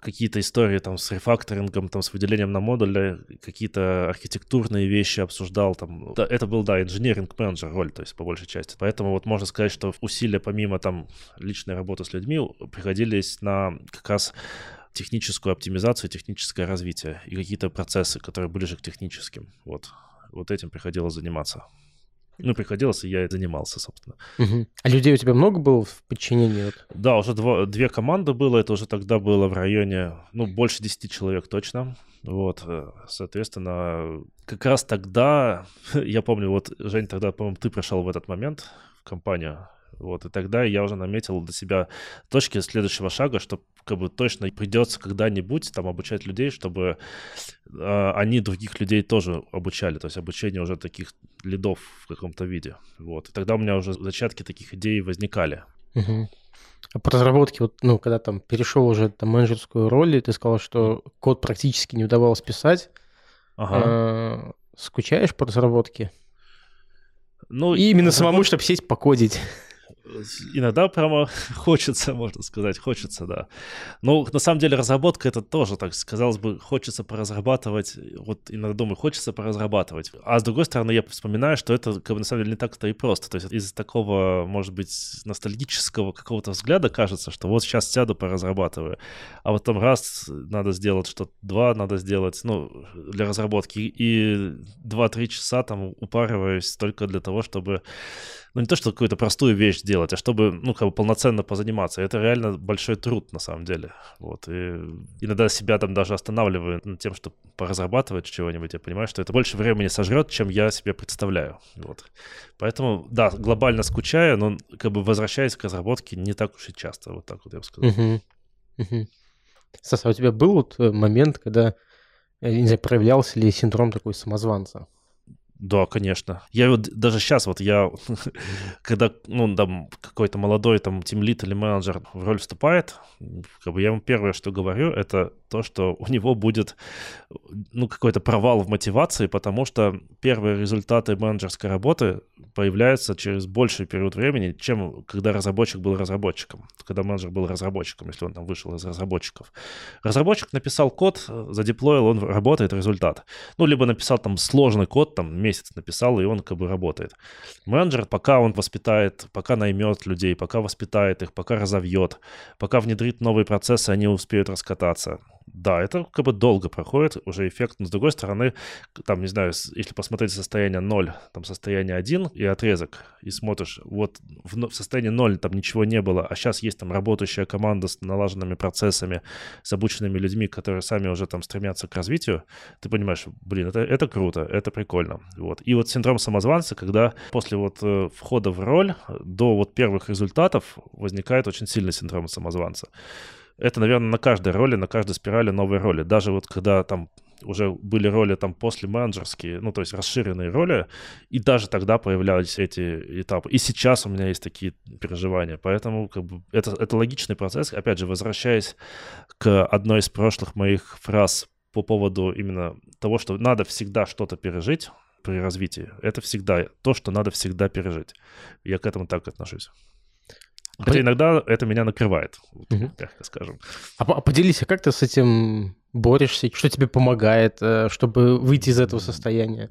какие-то истории там с рефакторингом, там, с выделением на модули, какие-то архитектурные вещи обсуждал, там, это был, да, инженеринг-менеджер роль, то есть, по большей части, поэтому вот можно сказать, что усилия, помимо там личной работы с людьми, приходились на как раз техническую оптимизацию, техническое развитие и какие-то процессы, которые ближе к техническим, вот, вот этим приходилось заниматься. Ну, приходилось, и я и занимался, собственно. Угу. А людей у тебя много было в подчинении? Вот? Да, уже два, две команды было, это уже тогда было в районе, ну, больше 10 человек точно. Вот, э, соответственно, как раз тогда, я помню, вот, Жень, тогда, по-моему, ты пришел в этот момент в компанию, вот, и тогда я уже наметил для себя точки следующего шага, что как бы точно придется когда-нибудь там обучать людей, чтобы э, они других людей тоже обучали. То есть обучение уже таких лидов в каком-то виде. Вот. И тогда у меня уже зачатки таких идей возникали. Угу. А по разработке, вот, ну, когда там перешел уже там менеджерскую роль, и ты сказал, что код практически не удавалось писать. Ага. А, скучаешь по разработке? Ну, и именно разработ... самому, чтобы сесть покодить иногда прямо хочется, можно сказать, хочется, да. Но на самом деле разработка это тоже, так казалось бы, хочется поразрабатывать, вот иногда думаю, хочется поразрабатывать. А с другой стороны, я вспоминаю, что это как бы на самом деле не так-то и просто. То есть из такого, может быть, ностальгического какого-то взгляда кажется, что вот сейчас сяду, поразрабатываю. А вот там раз надо сделать что-то, два надо сделать, ну, для разработки. И два-три часа там упариваюсь только для того, чтобы ну, не то, что какую-то простую вещь сделать, а чтобы, ну, как бы полноценно позаниматься. Это реально большой труд, на самом деле. Вот. И иногда себя там даже останавливаю над тем, чтобы поразрабатывать чего-нибудь. Я понимаю, что это больше времени сожрет, чем я себе представляю. Вот. Поэтому, да, глобально скучаю, но как бы возвращаясь к разработке не так уж и часто. Вот так вот я бы сказал. Стас, а у тебя был вот э, момент, когда, я не знаю, проявлялся ли синдром такой самозванца? Да, конечно. Я вот даже сейчас вот я, когда, ну, там какой-то молодой там тимлит или менеджер в роль вступает, как бы я ему первое, что говорю, это то, что у него будет, ну, какой-то провал в мотивации, потому что первые результаты менеджерской работы появляются через больший период времени, чем когда разработчик был разработчиком, когда менеджер был разработчиком, если он там вышел из разработчиков. Разработчик написал код, задеплоил, он работает, результат. Ну, либо написал там сложный код, там месяц написал, и он как бы работает. Менеджер, пока он воспитает, пока наймет людей, пока воспитает их, пока разовьет, пока внедрит новые процессы, они успеют раскататься. Да, это как бы долго проходит уже эффект, но с другой стороны, там, не знаю, если посмотреть состояние 0, там состояние 1 и отрезок, и смотришь, вот в, в состоянии 0 там ничего не было, а сейчас есть там работающая команда с налаженными процессами, с обученными людьми, которые сами уже там стремятся к развитию, ты понимаешь, блин, это, это круто, это прикольно. Вот. И вот синдром самозванца, когда после вот э, входа в роль до вот первых результатов возникает очень сильный синдром самозванца это, наверное, на каждой роли, на каждой спирали новые роли. Даже вот когда там уже были роли там после менеджерские, ну, то есть расширенные роли, и даже тогда появлялись эти этапы. И сейчас у меня есть такие переживания, поэтому как бы, это, это логичный процесс. Опять же, возвращаясь к одной из прошлых моих фраз по поводу именно того, что надо всегда что-то пережить при развитии. Это всегда то, что надо всегда пережить. Я к этому так отношусь. Хотя иногда это меня накрывает, угу. мягко скажем. А, а поделись, а как ты с этим борешься? Что тебе помогает, э, чтобы выйти из этого состояния?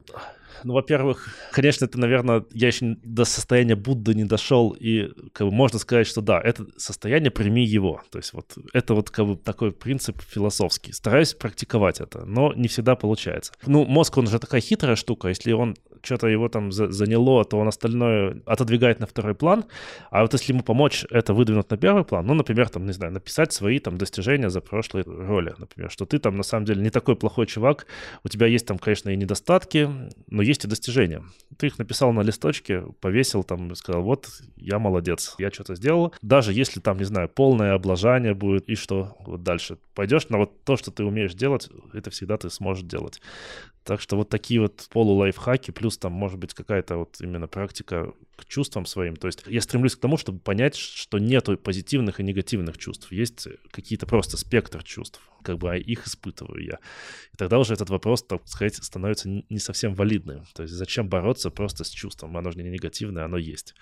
Ну, во-первых, конечно, это, наверное, я еще до состояния Будды не дошел, и как бы можно сказать, что да, это состояние, прими его. То есть вот это вот как бы такой принцип философский. Стараюсь практиковать это, но не всегда получается. Ну, мозг, он же такая хитрая штука, если он что-то его там заняло, то он остальное отодвигает на второй план. А вот если ему помочь это выдвинуть на первый план, ну, например, там, не знаю, написать свои там достижения за прошлые роли, например, что ты там на самом деле не такой плохой чувак, у тебя есть там, конечно, и недостатки, но есть и достижения. Ты их написал на листочке, повесил там, сказал, вот, я молодец, я что-то сделал. Даже если там, не знаю, полное облажание будет, и что вот дальше? Пойдешь на вот то, что ты умеешь делать, это всегда ты сможешь делать. Так что вот такие вот полулайфхаки, плюс там может быть какая-то вот именно практика к чувствам своим. То есть я стремлюсь к тому, чтобы понять, что нету позитивных и негативных чувств. Есть какие-то просто спектр чувств, как бы а их испытываю я. И тогда уже этот вопрос, так сказать, становится не совсем валидным. То есть зачем бороться просто с чувством? Оно же не негативное, оно есть.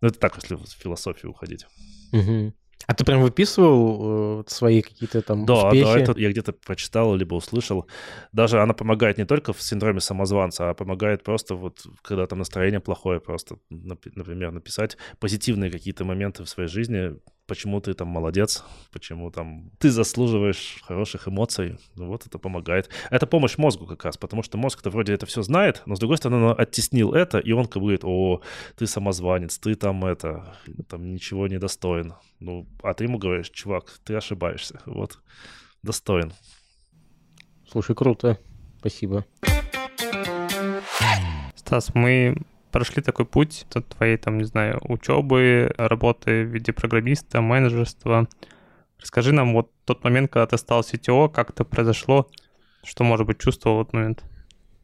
Ну это так, если в философию уходить. Угу. А ты прям выписывал э, свои какие-то там да, успехи? Да, это я где-то прочитал, либо услышал. Даже она помогает не только в синдроме самозванца, а помогает просто вот, когда там настроение плохое, просто, например, написать позитивные какие-то моменты в своей жизни, почему ты там молодец, почему там ты заслуживаешь хороших эмоций. Ну вот это помогает. Это помощь мозгу как раз, потому что мозг-то вроде это все знает, но с другой стороны он оттеснил это, и он как бы говорит, о, ты самозванец, ты там это, там ничего не достоин. Ну, а ты ему говоришь, чувак, ты ошибаешься. Вот, достоин. Слушай, круто. Спасибо. Стас, мы прошли такой путь от твоей, там, не знаю, учебы, работы в виде программиста, менеджерства. Расскажи нам вот тот момент, когда ты стал CTO, как это произошло, что, может быть, чувствовал в этот момент?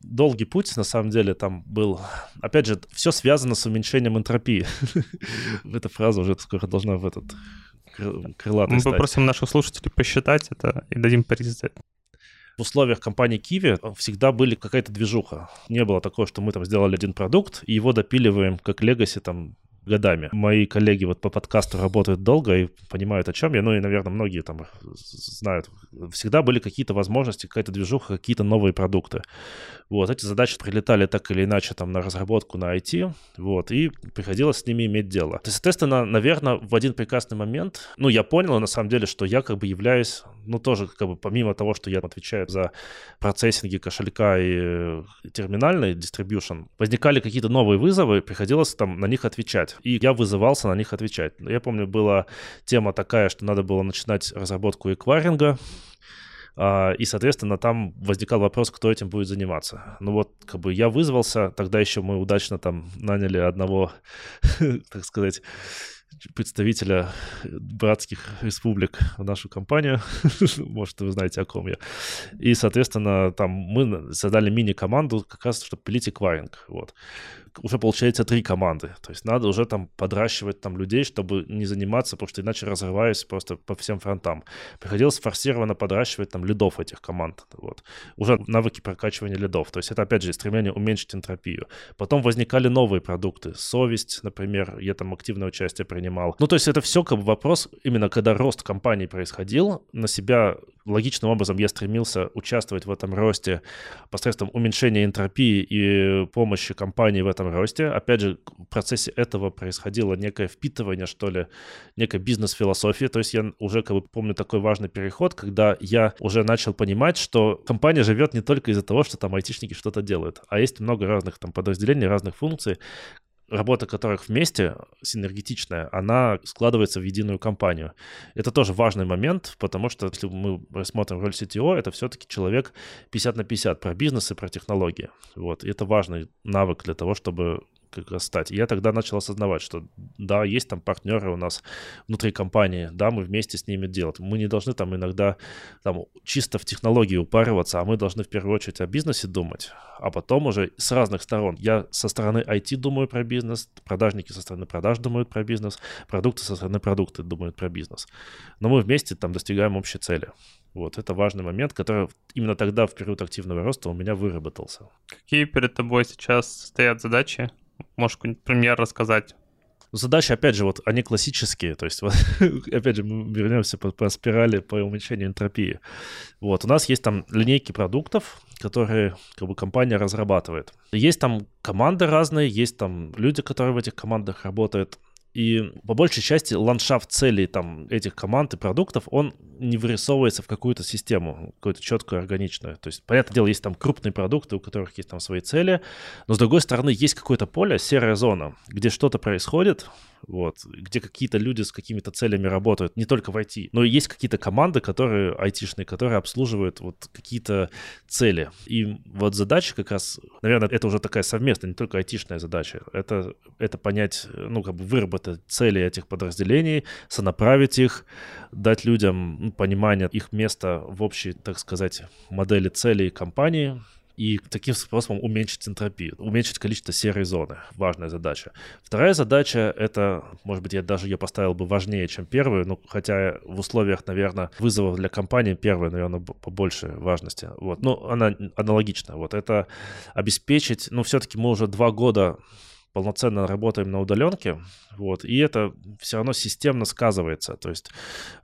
долгий путь, на самом деле, там был... Опять же, все связано с уменьшением энтропии. Эта фраза уже скоро должна в этот крылатый Мы попросим наших слушателей посчитать это и дадим приз в условиях компании Kiwi всегда были какая-то движуха. Не было такого, что мы там сделали один продукт и его допиливаем как легаси там годами. Мои коллеги вот по подкасту работают долго и понимают, о чем я. Ну и, наверное, многие там знают. Всегда были какие-то возможности, какая-то движуха, какие-то новые продукты. Вот, эти задачи прилетали так или иначе там на разработку, на IT, вот, и приходилось с ними иметь дело. То есть, соответственно, наверное, в один прекрасный момент, ну, я понял на самом деле, что я как бы являюсь, ну, тоже как бы помимо того, что я отвечаю за процессинги кошелька и терминальный дистрибьюшн, возникали какие-то новые вызовы, приходилось там на них отвечать. И я вызывался на них отвечать. Я помню, была тема такая, что надо было начинать разработку эквайринга, а, и, соответственно, там возникал вопрос, кто этим будет заниматься. Ну вот, как бы я вызвался, тогда еще мы удачно там наняли одного, так сказать, представителя братских республик в нашу компанию. Может, вы знаете, о ком я. И, соответственно, там мы создали мини-команду как раз, чтобы пилить эквайринг. Вот уже получается три команды. То есть надо уже там подращивать там людей, чтобы не заниматься, потому что иначе разрываюсь просто по всем фронтам. Приходилось форсированно подращивать там лидов этих команд. Вот. Уже навыки прокачивания лидов. То есть это, опять же, стремление уменьшить энтропию. Потом возникали новые продукты. Совесть, например, я там активное участие принимал. Ну, то есть это все как бы вопрос, именно когда рост компании происходил, на себя логичным образом я стремился участвовать в этом росте посредством уменьшения энтропии и помощи компании в этом этом росте. Опять же, в процессе этого происходило некое впитывание, что ли, некой бизнес-философии. То есть я уже как бы помню такой важный переход, когда я уже начал понимать, что компания живет не только из-за того, что там айтишники что-то делают, а есть много разных там подразделений, разных функций, работа которых вместе, синергетичная, она складывается в единую компанию. Это тоже важный момент, потому что если мы рассмотрим роль CTO, это все-таки человек 50 на 50 про бизнес и про технологии. Вот. И это важный навык для того, чтобы как раз стать. Я тогда начал осознавать, что да, есть там партнеры у нас внутри компании, да, мы вместе с ними делать. Мы не должны там иногда там чисто в технологии упариваться, а мы должны в первую очередь о бизнесе думать, а потом уже с разных сторон. Я со стороны IT думаю про бизнес, продажники со стороны продаж думают про бизнес, продукты со стороны продукты думают про бизнес. Но мы вместе там достигаем общей цели. Вот, это важный момент, который именно тогда, в период активного роста, у меня выработался. Какие перед тобой сейчас стоят задачи? Можешь какой-нибудь пример рассказать? Задачи, опять же, вот они классические, то есть, вот, опять же, мы вернемся по, по спирали по уменьшению энтропии. Вот, у нас есть там линейки продуктов, которые как бы компания разрабатывает. Есть там команды разные, есть там люди, которые в этих командах работают. И по большей части ландшафт целей там, этих команд и продуктов, он не вырисовывается в какую-то систему, какую-то четкую, органичную. То есть, понятное дело, есть там крупные продукты, у которых есть там свои цели, но с другой стороны есть какое-то поле, серая зона, где что-то происходит, вот, где какие-то люди с какими-то целями работают, не только в IT, но есть какие-то команды, которые айтишные, которые обслуживают вот какие-то цели. И вот задача как раз, наверное, это уже такая совместная, не только айтишная задача, это, это понять, ну, как бы выработать цели этих подразделений, сонаправить их, дать людям ну, понимание их места в общей, так сказать, модели целей компании, и таким способом уменьшить энтропию, уменьшить количество серой зоны. Важная задача. Вторая задача — это, может быть, я даже ее поставил бы важнее, чем первую, ну, хотя в условиях, наверное, вызовов для компании первая, наверное, побольше важности. Вот. Ну, она аналогична. Вот это обеспечить, ну, все-таки мы уже два года полноценно работаем на удаленке, вот, и это все равно системно сказывается. То есть,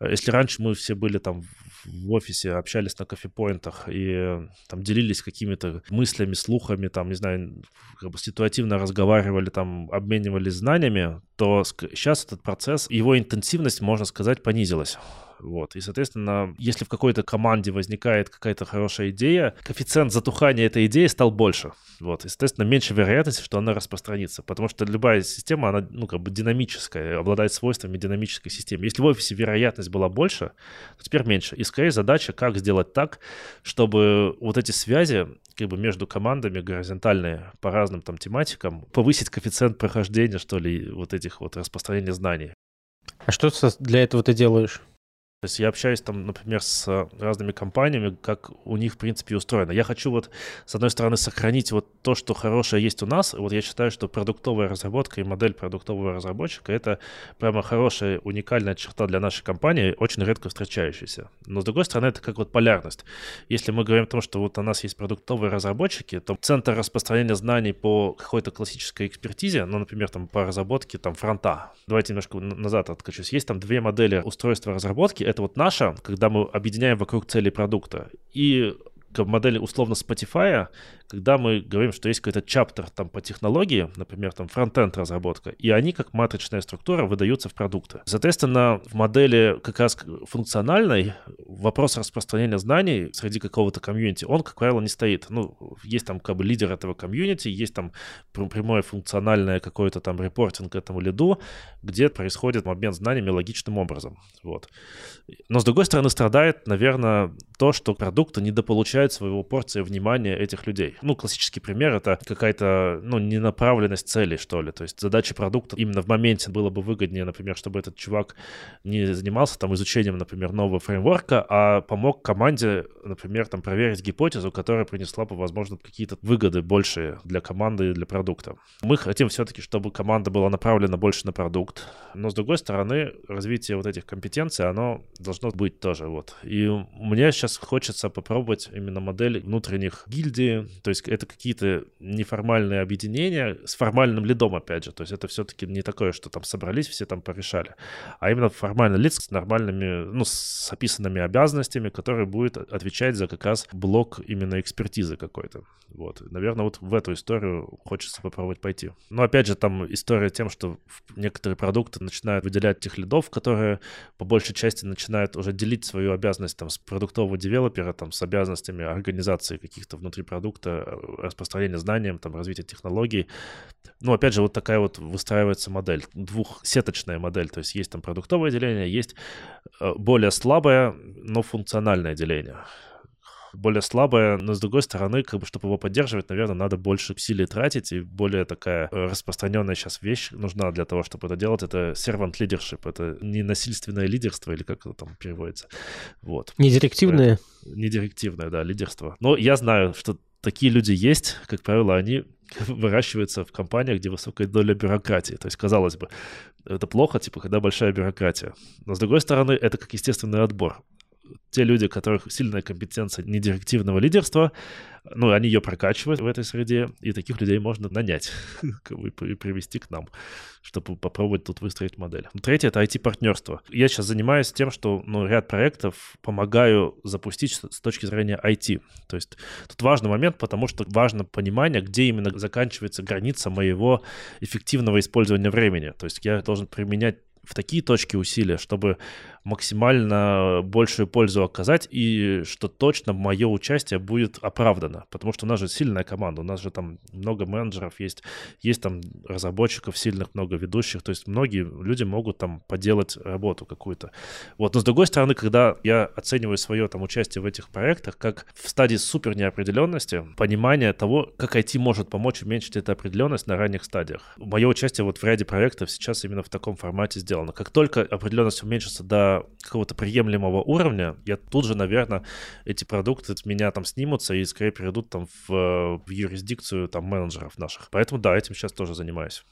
э, если раньше мы все были там в офисе, общались на кофепоинтах и там делились какими-то мыслями, слухами, там, не знаю, как бы ситуативно разговаривали, там, обменивались знаниями, то сейчас этот процесс, его интенсивность, можно сказать, понизилась. Вот. И, соответственно, если в какой-то команде возникает какая-то хорошая идея, коэффициент затухания этой идеи стал больше. Вот. И, соответственно, меньше вероятности, что она распространится. Потому что любая система, она, ну, как бы динамическая, обладает свойствами динамической системы. Если в офисе вероятность была больше, то теперь меньше. И скорее задача, как сделать так, чтобы вот эти связи как бы между командами горизонтальные по разным там тематикам, повысить коэффициент прохождения, что ли, вот этих вот распространения знаний. А что для этого ты делаешь? То есть я общаюсь там, например, с разными компаниями, как у них, в принципе, устроено. Я хочу вот, с одной стороны, сохранить вот то, что хорошее есть у нас. Вот я считаю, что продуктовая разработка и модель продуктового разработчика — это прямо хорошая, уникальная черта для нашей компании, очень редко встречающаяся. Но, с другой стороны, это как вот полярность. Если мы говорим о том, что вот у нас есть продуктовые разработчики, то центр распространения знаний по какой-то классической экспертизе, ну, например, там по разработке там фронта. Давайте немножко назад откачусь. Есть там две модели устройства разработки вот наша, когда мы объединяем вокруг цели продукта. И модели условно Spotify, когда мы говорим, что есть какой-то чаптер там по технологии, например, там фронтенд разработка, и они как матричная структура выдаются в продукты. Соответственно, в модели как раз функциональной вопрос распространения знаний среди какого-то комьюнити, он, как правило, не стоит. Ну, есть там как бы лидер этого комьюнити, есть там прямое функциональное какое-то там репортинг этому лиду, где происходит обмен знаниями логичным образом. Вот. Но, с другой стороны, страдает, наверное, то, что продукты недополучают получают своего порции внимания этих людей. Ну, классический пример — это какая-то, ну, ненаправленность целей, что ли. То есть задача продукта именно в моменте было бы выгоднее, например, чтобы этот чувак не занимался там изучением, например, нового фреймворка, а помог команде, например, там проверить гипотезу, которая принесла бы, возможно, какие-то выгоды большие для команды и для продукта. Мы хотим все-таки, чтобы команда была направлена больше на продукт, но, с другой стороны, развитие вот этих компетенций, оно должно быть тоже вот. И мне сейчас хочется попробовать именно модель внутренних гильдий, то есть это какие-то неформальные объединения с формальным лидом, опять же, то есть это все-таки не такое, что там собрались, все там порешали, а именно формальный лиц с нормальными, ну, с описанными обязанностями, который будет отвечать за как раз блок именно экспертизы какой-то. Вот, наверное, вот в эту историю хочется попробовать пойти. Но опять же, там история тем, что некоторые продукты начинают выделять тех лидов, которые по большей части начинают уже делить свою обязанность там с продуктового девелопера, там с обязанностями организации каких-то внутри продукта, распространения знанием, там развития технологий. Ну, опять же, вот такая вот выстраивается модель, двухсеточная модель, то есть есть там продуктовое деление, есть э, более слабое, но функциональное деление более слабое, но с другой стороны, как бы, чтобы его поддерживать, наверное, надо больше усилий тратить, и более такая э, распространенная сейчас вещь нужна для того, чтобы это делать, это servant leadership, это не насильственное лидерство, или как это там переводится. Вот. Не директивное? Не директивное, да, лидерство. Но я знаю, что такие люди есть, как правило, они выращиваются в компаниях, где высокая доля бюрократии. То есть, казалось бы, это плохо, типа, когда большая бюрократия. Но, с другой стороны, это как естественный отбор те люди, у которых сильная компетенция недирективного лидерства, ну, они ее прокачивают в этой среде, и таких людей можно нанять и привести к нам, чтобы попробовать тут выстроить модель. Третье — это IT-партнерство. Я сейчас занимаюсь тем, что ну, ряд проектов помогаю запустить с точки зрения IT. То есть тут важный момент, потому что важно понимание, где именно заканчивается граница моего эффективного использования времени. То есть я должен применять в такие точки усилия, чтобы максимально большую пользу оказать, и что точно мое участие будет оправдано. Потому что у нас же сильная команда, у нас же там много менеджеров есть, есть там разработчиков сильных, много ведущих, то есть многие люди могут там поделать работу какую-то. Вот, но с другой стороны, когда я оцениваю свое там участие в этих проектах как в стадии супер неопределенности, понимание того, как IT может помочь уменьшить эту определенность на ранних стадиях. Мое участие вот в ряде проектов сейчас именно в таком формате сделано. Как только определенность уменьшится до какого-то приемлемого уровня, я тут же, наверное, эти продукты с меня там снимутся и скорее перейдут там в, в юрисдикцию там менеджеров наших. Поэтому да, этим сейчас тоже занимаюсь.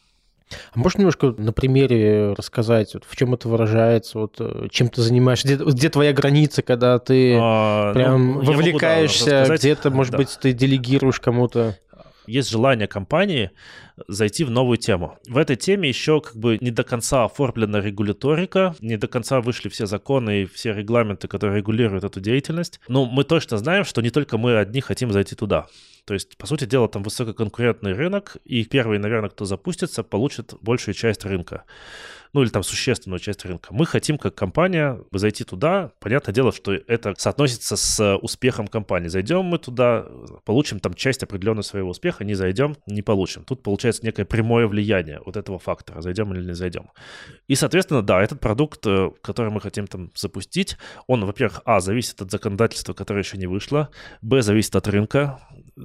А можешь немножко на примере рассказать, вот, в чем это выражается, вот, э, чем ты занимаешься, где, где твоя граница, когда ты а, ну, прям ну, вовлекаешься, могу, да, где-то, может да. быть, ты делегируешь кому-то? Есть желание компании зайти в новую тему. В этой теме еще как бы не до конца оформлена регуляторика, не до конца вышли все законы и все регламенты, которые регулируют эту деятельность. Но мы точно знаем, что не только мы одни хотим зайти туда. То есть, по сути дела, там высококонкурентный рынок, и первый, наверное, кто запустится, получит большую часть рынка ну или там существенную часть рынка. Мы хотим как компания зайти туда. Понятное дело, что это соотносится с успехом компании. Зайдем мы туда, получим там часть определенного своего успеха, не зайдем, не получим. Тут получается некое прямое влияние вот этого фактора, зайдем или не зайдем. И, соответственно, да, этот продукт, э, который мы хотим там запустить, он, во-первых, а, зависит от законодательства, которое еще не вышло, б, зависит от рынка,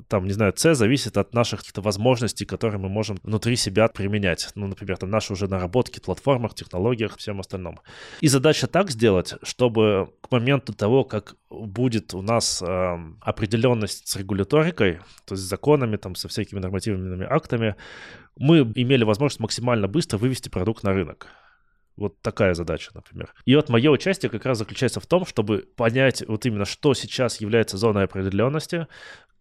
там, не знаю, С зависит от наших каких-то возможностей, которые мы можем внутри себя применять. Ну, например, там наши уже наработки, платформах, технологиях, всем остальном. И задача так сделать, чтобы к моменту того, как будет у нас э, определенность с регуляторикой, то есть с законами, там, со всякими нормативными актами, мы имели возможность максимально быстро вывести продукт на рынок. Вот такая задача, например. И вот мое участие как раз заключается в том, чтобы понять вот именно, что сейчас является зоной определенности,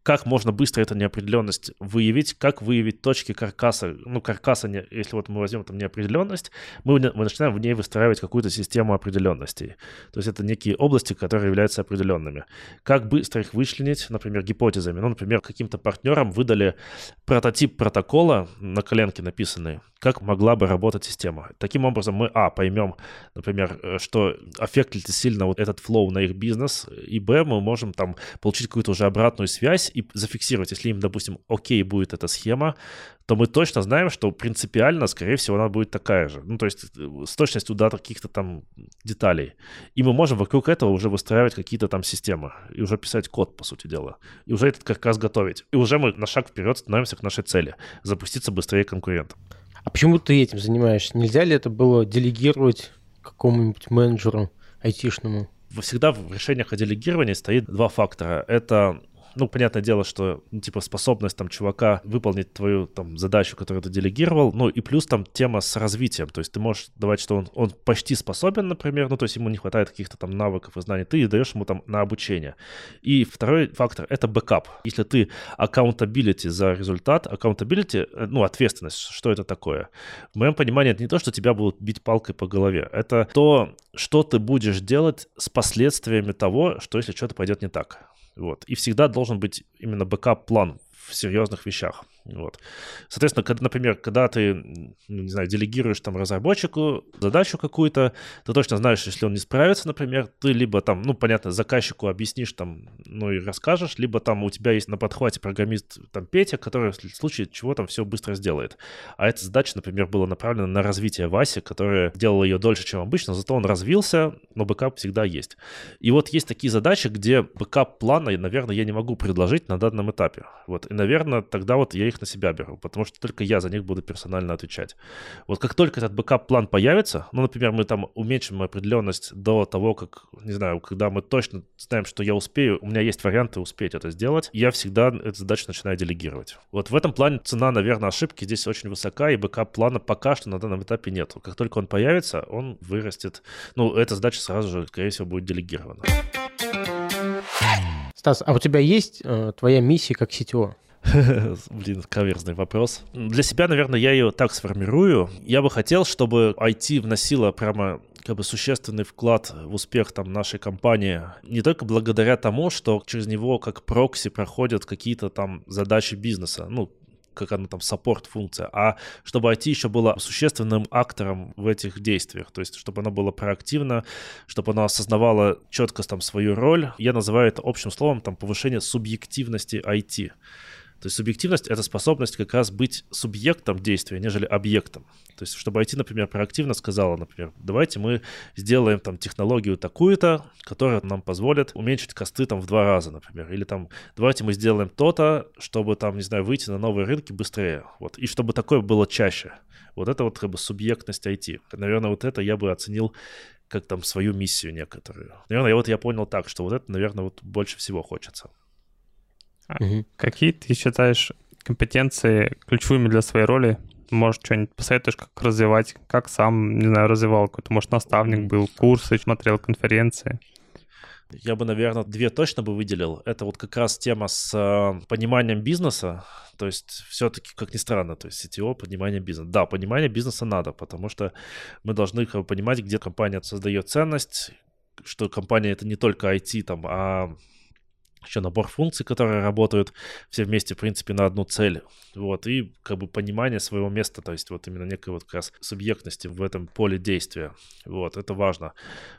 как можно быстро эту неопределенность выявить, как выявить точки каркаса, ну, каркаса, если вот мы возьмем там неопределенность, мы, мы начинаем в ней выстраивать какую-то систему определенностей. То есть это некие области, которые являются определенными. Как быстро их вычленить, например, гипотезами. Ну, например, каким-то партнерам выдали прототип протокола на коленке написанный, как могла бы работать система. Таким образом, мы, а, поймем, например, э, что аффектит сильно вот этот флоу на их бизнес, и, б, мы можем там получить какую-то уже обратную связь и зафиксировать, если им, допустим, окей будет эта схема, то мы точно знаем, что принципиально, скорее всего, она будет такая же. Ну, то есть э, с точностью до каких-то там деталей. И мы можем вокруг этого уже выстраивать какие-то там системы и уже писать код, по сути дела. И уже этот каркас готовить. И уже мы на шаг вперед становимся к нашей цели — запуститься быстрее конкурентам. А почему ты этим занимаешься? Нельзя ли это было делегировать какому-нибудь менеджеру айтишному? Всегда в решениях о делегировании стоит два фактора. Это ну, понятное дело, что, ну, типа, способность там чувака выполнить твою там задачу, которую ты делегировал, ну, и плюс там тема с развитием, то есть ты можешь давать, что он, он почти способен, например, ну, то есть ему не хватает каких-то там навыков и знаний, ты даешь ему там на обучение. И второй фактор — это бэкап. Если ты accountability за результат, accountability, э, ну, ответственность, что это такое? В моем понимании это не то, что тебя будут бить палкой по голове, это то, что ты будешь делать с последствиями того, что если что-то пойдет не так. Вот. И всегда должен быть именно бэкап-план в серьезных вещах. Вот. Соответственно, когда, например, когда ты, ну, не знаю, делегируешь там разработчику задачу какую-то, ты точно знаешь, если он не справится, например, ты либо там, ну, понятно, заказчику объяснишь там, ну, и расскажешь, либо там у тебя есть на подхвате программист там Петя, который в случае чего там все быстро сделает. А эта задача, например, была направлена на развитие Васи, которая делала ее дольше, чем обычно, зато он развился, но бэкап всегда есть. И вот есть такие задачи, где бэкап плана, наверное, я не могу предложить на данном этапе. Вот. И, наверное, тогда вот я их на себя беру, потому что только я за них буду персонально отвечать. Вот как только этот бэкап-план появится, ну, например, мы там уменьшим неопределенность до того, как, не знаю, когда мы точно знаем, что я успею, у меня есть варианты успеть это сделать, я всегда эту задачу начинаю делегировать. Вот в этом плане цена, наверное, ошибки здесь очень высока, и бэкап-плана пока что на данном этапе нет. Как только он появится, он вырастет. Ну, эта задача сразу же, скорее всего, будет делегирована. Стас, а у тебя есть э, твоя миссия как CTO? Блин, каверзный вопрос. Для себя, наверное, я ее так сформирую. Я бы хотел, чтобы IT вносило прямо как бы существенный вклад в успех там нашей компании не только благодаря тому, что через него как прокси проходят какие-то там задачи бизнеса, ну, как она там, саппорт-функция, а чтобы IT еще было существенным актором в этих действиях, то есть чтобы оно было проактивно, чтобы оно осознавало четко там свою роль. Я называю это общим словом там повышение субъективности IT. То есть субъективность — это способность как раз быть субъектом действия, нежели объектом. То есть чтобы IT, например, проактивно сказала, например, давайте мы сделаем там технологию такую-то, которая нам позволит уменьшить косты там в два раза, например. Или там давайте мы сделаем то-то, чтобы там, не знаю, выйти на новые рынки быстрее. Вот. И чтобы такое было чаще. Вот это вот как бы субъектность IT. Наверное, вот это я бы оценил как там свою миссию некоторую. Наверное, я вот я понял так, что вот это, наверное, вот больше всего хочется. Угу. Какие ты считаешь компетенции ключевыми для своей роли? Может, что-нибудь посоветуешь, как развивать, как сам, не знаю, развивал какой-то, может, наставник был, курсы, смотрел конференции? Я бы, наверное, две точно бы выделил. Это вот как раз тема с э, пониманием бизнеса. То есть все-таки, как ни странно, то есть CTO, понимание бизнеса. Да, понимание бизнеса надо, потому что мы должны как бы, понимать, где компания создает ценность, что компания это не только IT, там, а еще набор функций, которые работают все вместе, в принципе, на одну цель. Вот, и как бы понимание своего места, то есть вот именно некой вот как раз субъектности в этом поле действия. Вот, это важно.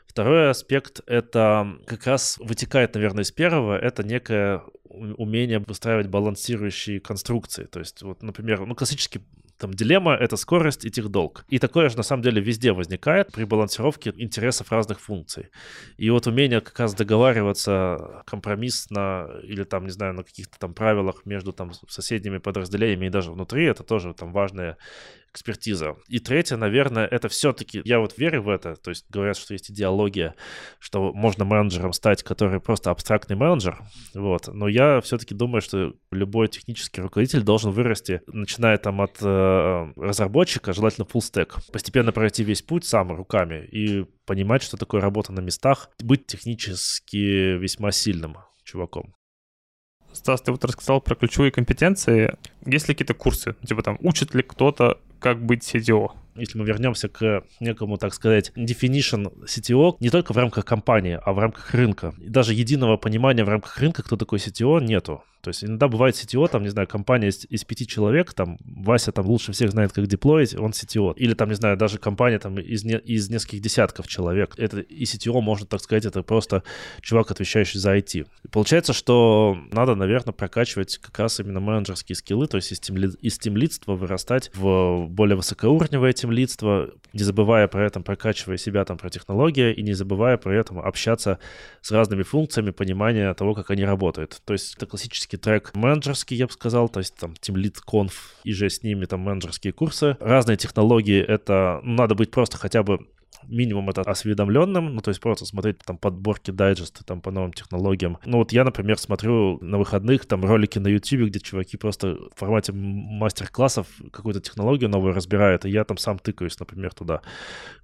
Второй аспект, это как раз вытекает, наверное, из первого, это некое умение выстраивать балансирующие конструкции. То есть, вот, например, ну, классический там дилемма — это скорость и техдолг. И такое же на самом деле везде возникает при балансировке интересов разных функций. И вот умение как раз договариваться компромиссно или там, не знаю, на каких-то там правилах между там соседними подразделениями и даже внутри, это тоже там важная экспертиза. И третье, наверное, это все-таки, я вот верю в это, то есть говорят, что есть идеология, что можно менеджером стать, который просто абстрактный менеджер, вот, но я все-таки думаю, что любой технический руководитель должен вырасти, начиная там от э, разработчика, желательно full stack, постепенно пройти весь путь сам руками и понимать, что такое работа на местах, быть технически весьма сильным чуваком. Стас, ты вот рассказал про ключевые компетенции. Есть ли какие-то курсы? Типа там, учит ли кто-то, как быть CTO? Если мы вернемся к некому, так сказать, definition CTO, не только в рамках компании, а в рамках рынка. И даже единого понимания в рамках рынка, кто такой CTO, нету. То есть иногда бывает CTO, там, не знаю, компания из, из пяти человек, там, Вася там лучше всех знает, как деплоить, он CTO. Или там, не знаю, даже компания там из, не, из нескольких десятков человек. Это и CTO, можно так сказать, это просто чувак, отвечающий за IT. Получается, что надо, наверное, прокачивать как раз именно менеджерские скиллы, то есть из, тем, из тимлидства вырастать в более высокоуровневое тимлидство, не забывая при этом прокачивая себя там про технологии и не забывая при этом общаться с разными функциями, понимания того, как они работают. То есть это классический трек менеджерский, я бы сказал, то есть там Team Lead Conf и же с ними там менеджерские курсы. Разные технологии, это ну, надо быть просто хотя бы минимум это осведомленным, ну, то есть просто смотреть там подборки дайджесты там по новым технологиям. Ну, вот я, например, смотрю на выходных там ролики на YouTube, где чуваки просто в формате мастер-классов какую-то технологию новую разбирают, и я там сам тыкаюсь, например, туда.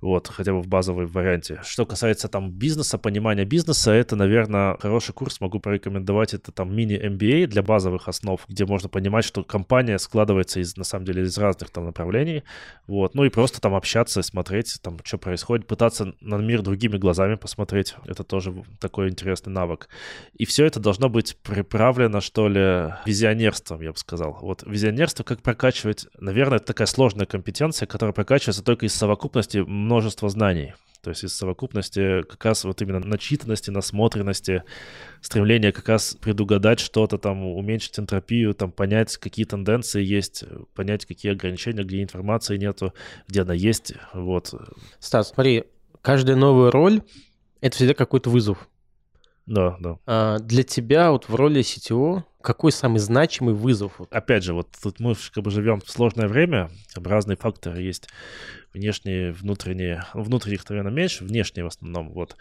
Вот, хотя бы в базовой варианте. Что касается там бизнеса, понимания бизнеса, это, наверное, хороший курс могу порекомендовать. Это там мини-MBA для базовых основ, где можно понимать, что компания складывается из, на самом деле, из разных там направлений. Вот, ну и просто там общаться, смотреть, там, что происходит происходит, пытаться на мир другими глазами посмотреть. Это тоже такой интересный навык. И все это должно быть приправлено, что ли, визионерством, я бы сказал. Вот визионерство как прокачивать, наверное, это такая сложная компетенция, которая прокачивается только из совокупности множества знаний. То есть из совокупности как раз вот именно начитанности, насмотренности, стремления как раз предугадать что-то, там, уменьшить энтропию, там, понять, какие тенденции есть, понять, какие ограничения, где информации нету, где она есть, вот. Стас, смотри, каждая новая роль — это всегда какой-то вызов. Да, да. А для тебя вот в роли CTO какой самый значимый вызов? Опять же, вот тут мы как бы живем в сложное время, разные факторы есть, внешние, внутренние. Внутренних, наверное, меньше, внешние в основном, вот.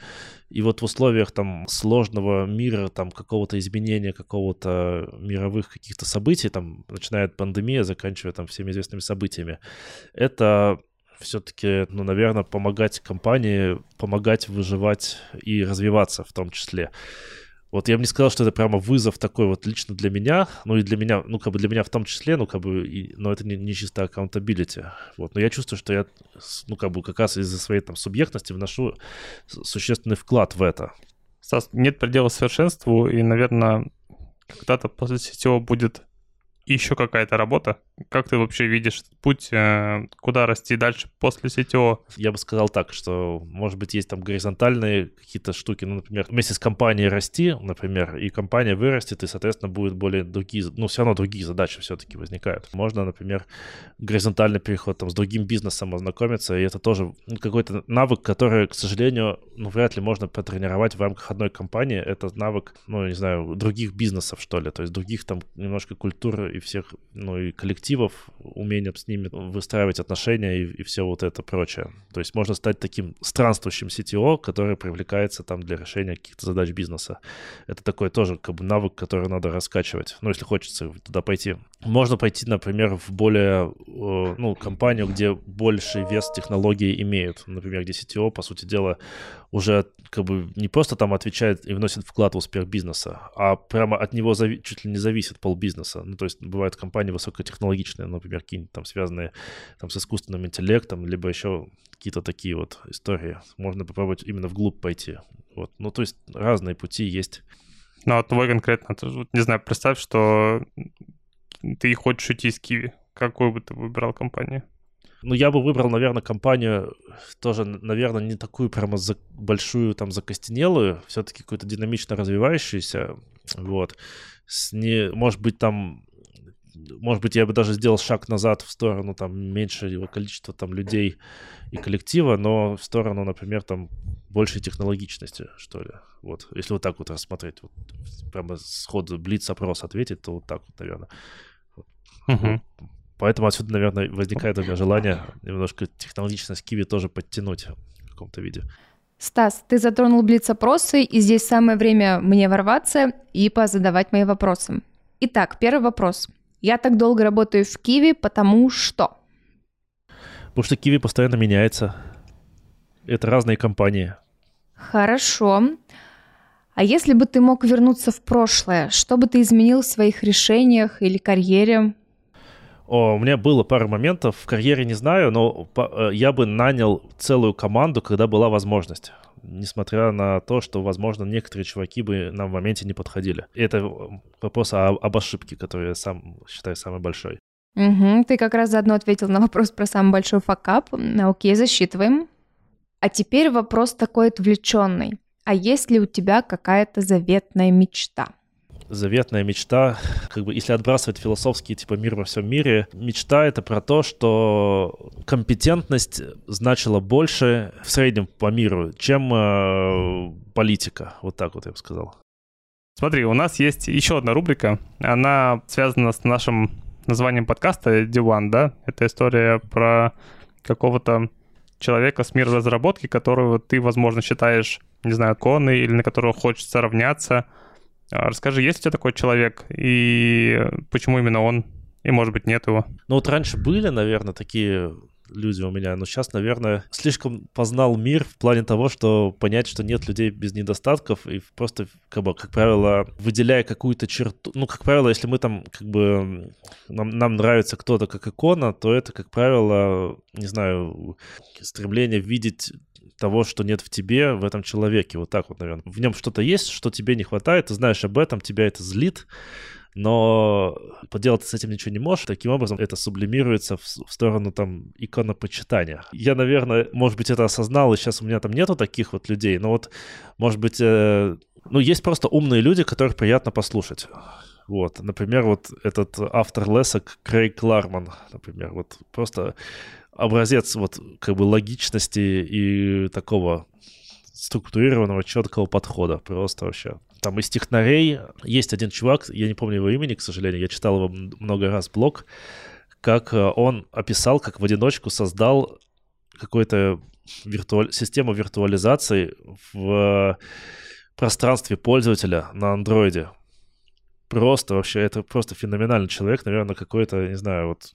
И вот в условиях там сложного мира, там какого-то изменения, какого-то мировых каких-то событий, там, начиная от пандемии, заканчивая там всеми известными событиями, это все-таки, ну, наверное, помогать компании, помогать выживать и развиваться в том числе. Вот я бы не сказал, что это прямо вызов такой вот лично для меня, ну и для меня, ну как бы для меня в том числе, ну как бы, и, но это не, не чисто accountability. Вот, но я чувствую, что я, ну как бы как раз из-за своей там субъектности вношу существенный вклад в это. Стас, нет предела совершенству, и, наверное, когда-то после сетевого будет еще какая-то работа? Как ты вообще видишь путь, э, куда расти дальше после CTO? Я бы сказал так, что, может быть, есть там горизонтальные какие-то штуки, ну, например, вместе с компанией расти, например, и компания вырастет, и, соответственно, будет более другие, ну, все равно другие задачи все-таки возникают. Можно, например, горизонтальный переход там с другим бизнесом ознакомиться, и это тоже ну, какой-то навык, который, к сожалению, ну, вряд ли можно потренировать в рамках одной компании. Это навык, ну, не знаю, других бизнесов, что ли, то есть других там немножко культур и всех, ну и коллективов, умение с ними выстраивать отношения и, и все вот это прочее. То есть можно стать таким странствующим CTO, который привлекается там для решения каких-то задач бизнеса. Это такой тоже как бы навык, который надо раскачивать, ну если хочется туда пойти. Можно пойти, например, в более, ну, компанию, где больший вес технологий имеют. Например, где CTO, по сути дела, уже как бы не просто там отвечает и вносит вклад в успех бизнеса, а прямо от него зави- чуть ли не зависит пол бизнеса. Ну, то есть бывают компании высокотехнологичные, например, какие-нибудь там связанные там с искусственным интеллектом, либо еще какие-то такие вот истории. Можно попробовать именно вглубь пойти. Вот. Ну, то есть разные пути есть. Ну, а твой конкретно, не знаю, представь, что ты хочешь уйти из Киви. Какую бы ты выбрал компанию? Ну, я бы выбрал, наверное, компанию тоже, наверное, не такую прямо за, большую, там, закостенелую, все-таки какую-то динамично развивающуюся, вот. С не, может быть, там может быть, я бы даже сделал шаг назад в сторону там меньше его количества там людей и коллектива, но в сторону, например, там большей технологичности, что ли. Вот, если вот так вот рассмотреть, вот, прямо сходу блиц-опрос ответить, то вот так вот, наверное. Угу. Поэтому отсюда, наверное, возникает у меня желание немножко технологичность Киви тоже подтянуть в каком-то виде. Стас, ты затронул блиц-опросы, и здесь самое время мне ворваться и позадавать мои вопросы. Итак, первый вопрос. Я так долго работаю в Киви, потому что? Потому что Киви постоянно меняется. Это разные компании. Хорошо. А если бы ты мог вернуться в прошлое, что бы ты изменил в своих решениях или карьере? О, у меня было пару моментов в карьере, не знаю, но э, я бы нанял целую команду, когда была возможность. несмотря на то, что, возможно, некоторые чуваки бы нам в моменте не подходили. И это вопрос о, об ошибке, который я сам считаю самой большой. Угу, ты как раз заодно ответил на вопрос про самый большой факап. Окей, засчитываем. А теперь вопрос такой отвлеченный. А есть ли у тебя какая-то заветная мечта? Заветная мечта, как бы если отбрасывать философский типа мир во всем мире, мечта это про то, что компетентность значила больше в среднем по миру, чем э, политика. Вот так вот я бы сказал. Смотри, у нас есть еще одна рубрика. Она связана с нашим названием подкаста Диван, да? Это история про какого-то человека с мира разработки, которого ты, возможно, считаешь, не знаю, коной или на которого хочется равняться. А расскажи, есть у тебя такой человек и почему именно он? И, может быть, нет его. Ну вот раньше были, наверное, такие люди у меня, но сейчас, наверное, слишком познал мир в плане того, что понять, что нет людей без недостатков, и просто, как бы, как правило, выделяя какую-то черту, ну, как правило, если мы там, как бы, нам, нам нравится кто-то как икона, то это, как правило, не знаю, стремление видеть того, что нет в тебе, в этом человеке. Вот так вот, наверное. В нем что-то есть, что тебе не хватает, ты знаешь об этом, тебя это злит, но поделать с этим ничего не можешь. Таким образом, это сублимируется в, сторону там иконопочитания. Я, наверное, может быть, это осознал, и сейчас у меня там нету таких вот людей, но вот, может быть, э, ну, есть просто умные люди, которых приятно послушать. Вот, например, вот этот автор лесок Крейг Кларман, например, вот просто образец вот как бы логичности и такого структурированного, четкого подхода. Просто вообще. Там из технарей есть один чувак, я не помню его имени, к сожалению, я читал его много раз блог, как э, он описал, как в одиночку создал какую-то виртуаль... систему виртуализации в пространстве пользователя на андроиде. Просто вообще, это просто феноменальный человек, наверное, какой-то, не знаю, вот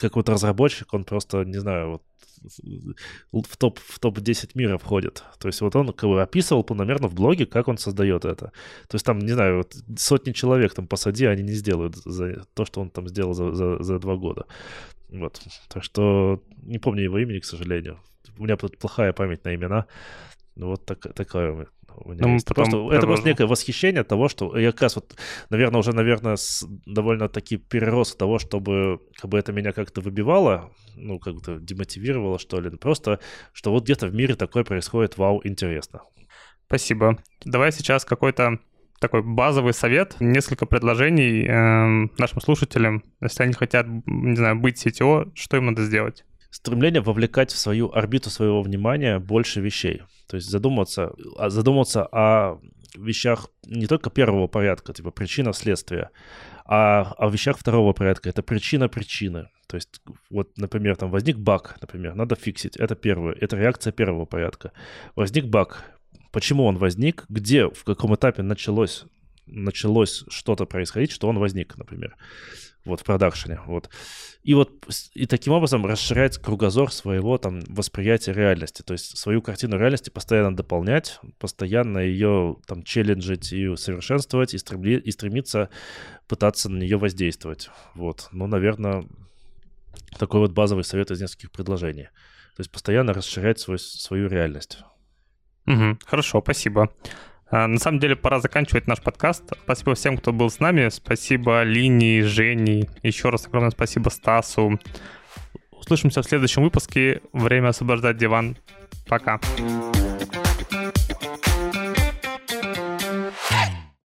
как вот разработчик, он просто, не знаю, вот в топ в топ 10 мира входит. То есть вот он как бы описывал планомерно в блоге, как он создает это. То есть там, не знаю, вот сотни человек там посади, они не сделают за то, что он там сделал за, за, за два года. Вот. Так что не помню его имени, к сожалению. У меня тут плохая память на имена. Вот так, такая у меня ну, есть. Просто, это просто некое восхищение того, что я как раз вот, наверное, уже, наверное, с, довольно-таки перерос того, чтобы как бы это меня как-то выбивало, ну, как-то демотивировало, что ли. Просто, что вот где-то в мире такое происходит, вау, интересно. Спасибо. Давай сейчас какой-то такой базовый совет, несколько предложений э, нашим слушателям, если они хотят, не знаю, быть CTO, что им надо сделать? Стремление вовлекать в свою орбиту своего внимания больше вещей. То есть задуматься, а, задуматься о вещах не только первого порядка, типа причина следствия, а о вещах второго порядка. Это причина причины. То есть, вот, например, там возник баг, например, надо фиксить. Это первое. Это реакция первого порядка. Возник баг. Почему он возник? Где, в каком этапе началось, началось что-то происходить, что он возник, например вот в продакшене, вот. И вот и таким образом расширять кругозор своего там восприятия реальности, то есть свою картину реальности постоянно дополнять, постоянно ее там челленджить и усовершенствовать и, стремли, и стремиться пытаться на нее воздействовать, вот. Ну, наверное, такой вот базовый совет из нескольких предложений. То есть постоянно расширять свой, свою реальность. Угу, хорошо, спасибо. А, на самом деле пора заканчивать наш подкаст. Спасибо всем, кто был с нами. Спасибо Лине, Жене. Еще раз огромное спасибо Стасу. Услышимся в следующем выпуске. Время освобождать диван. Пока. Пока.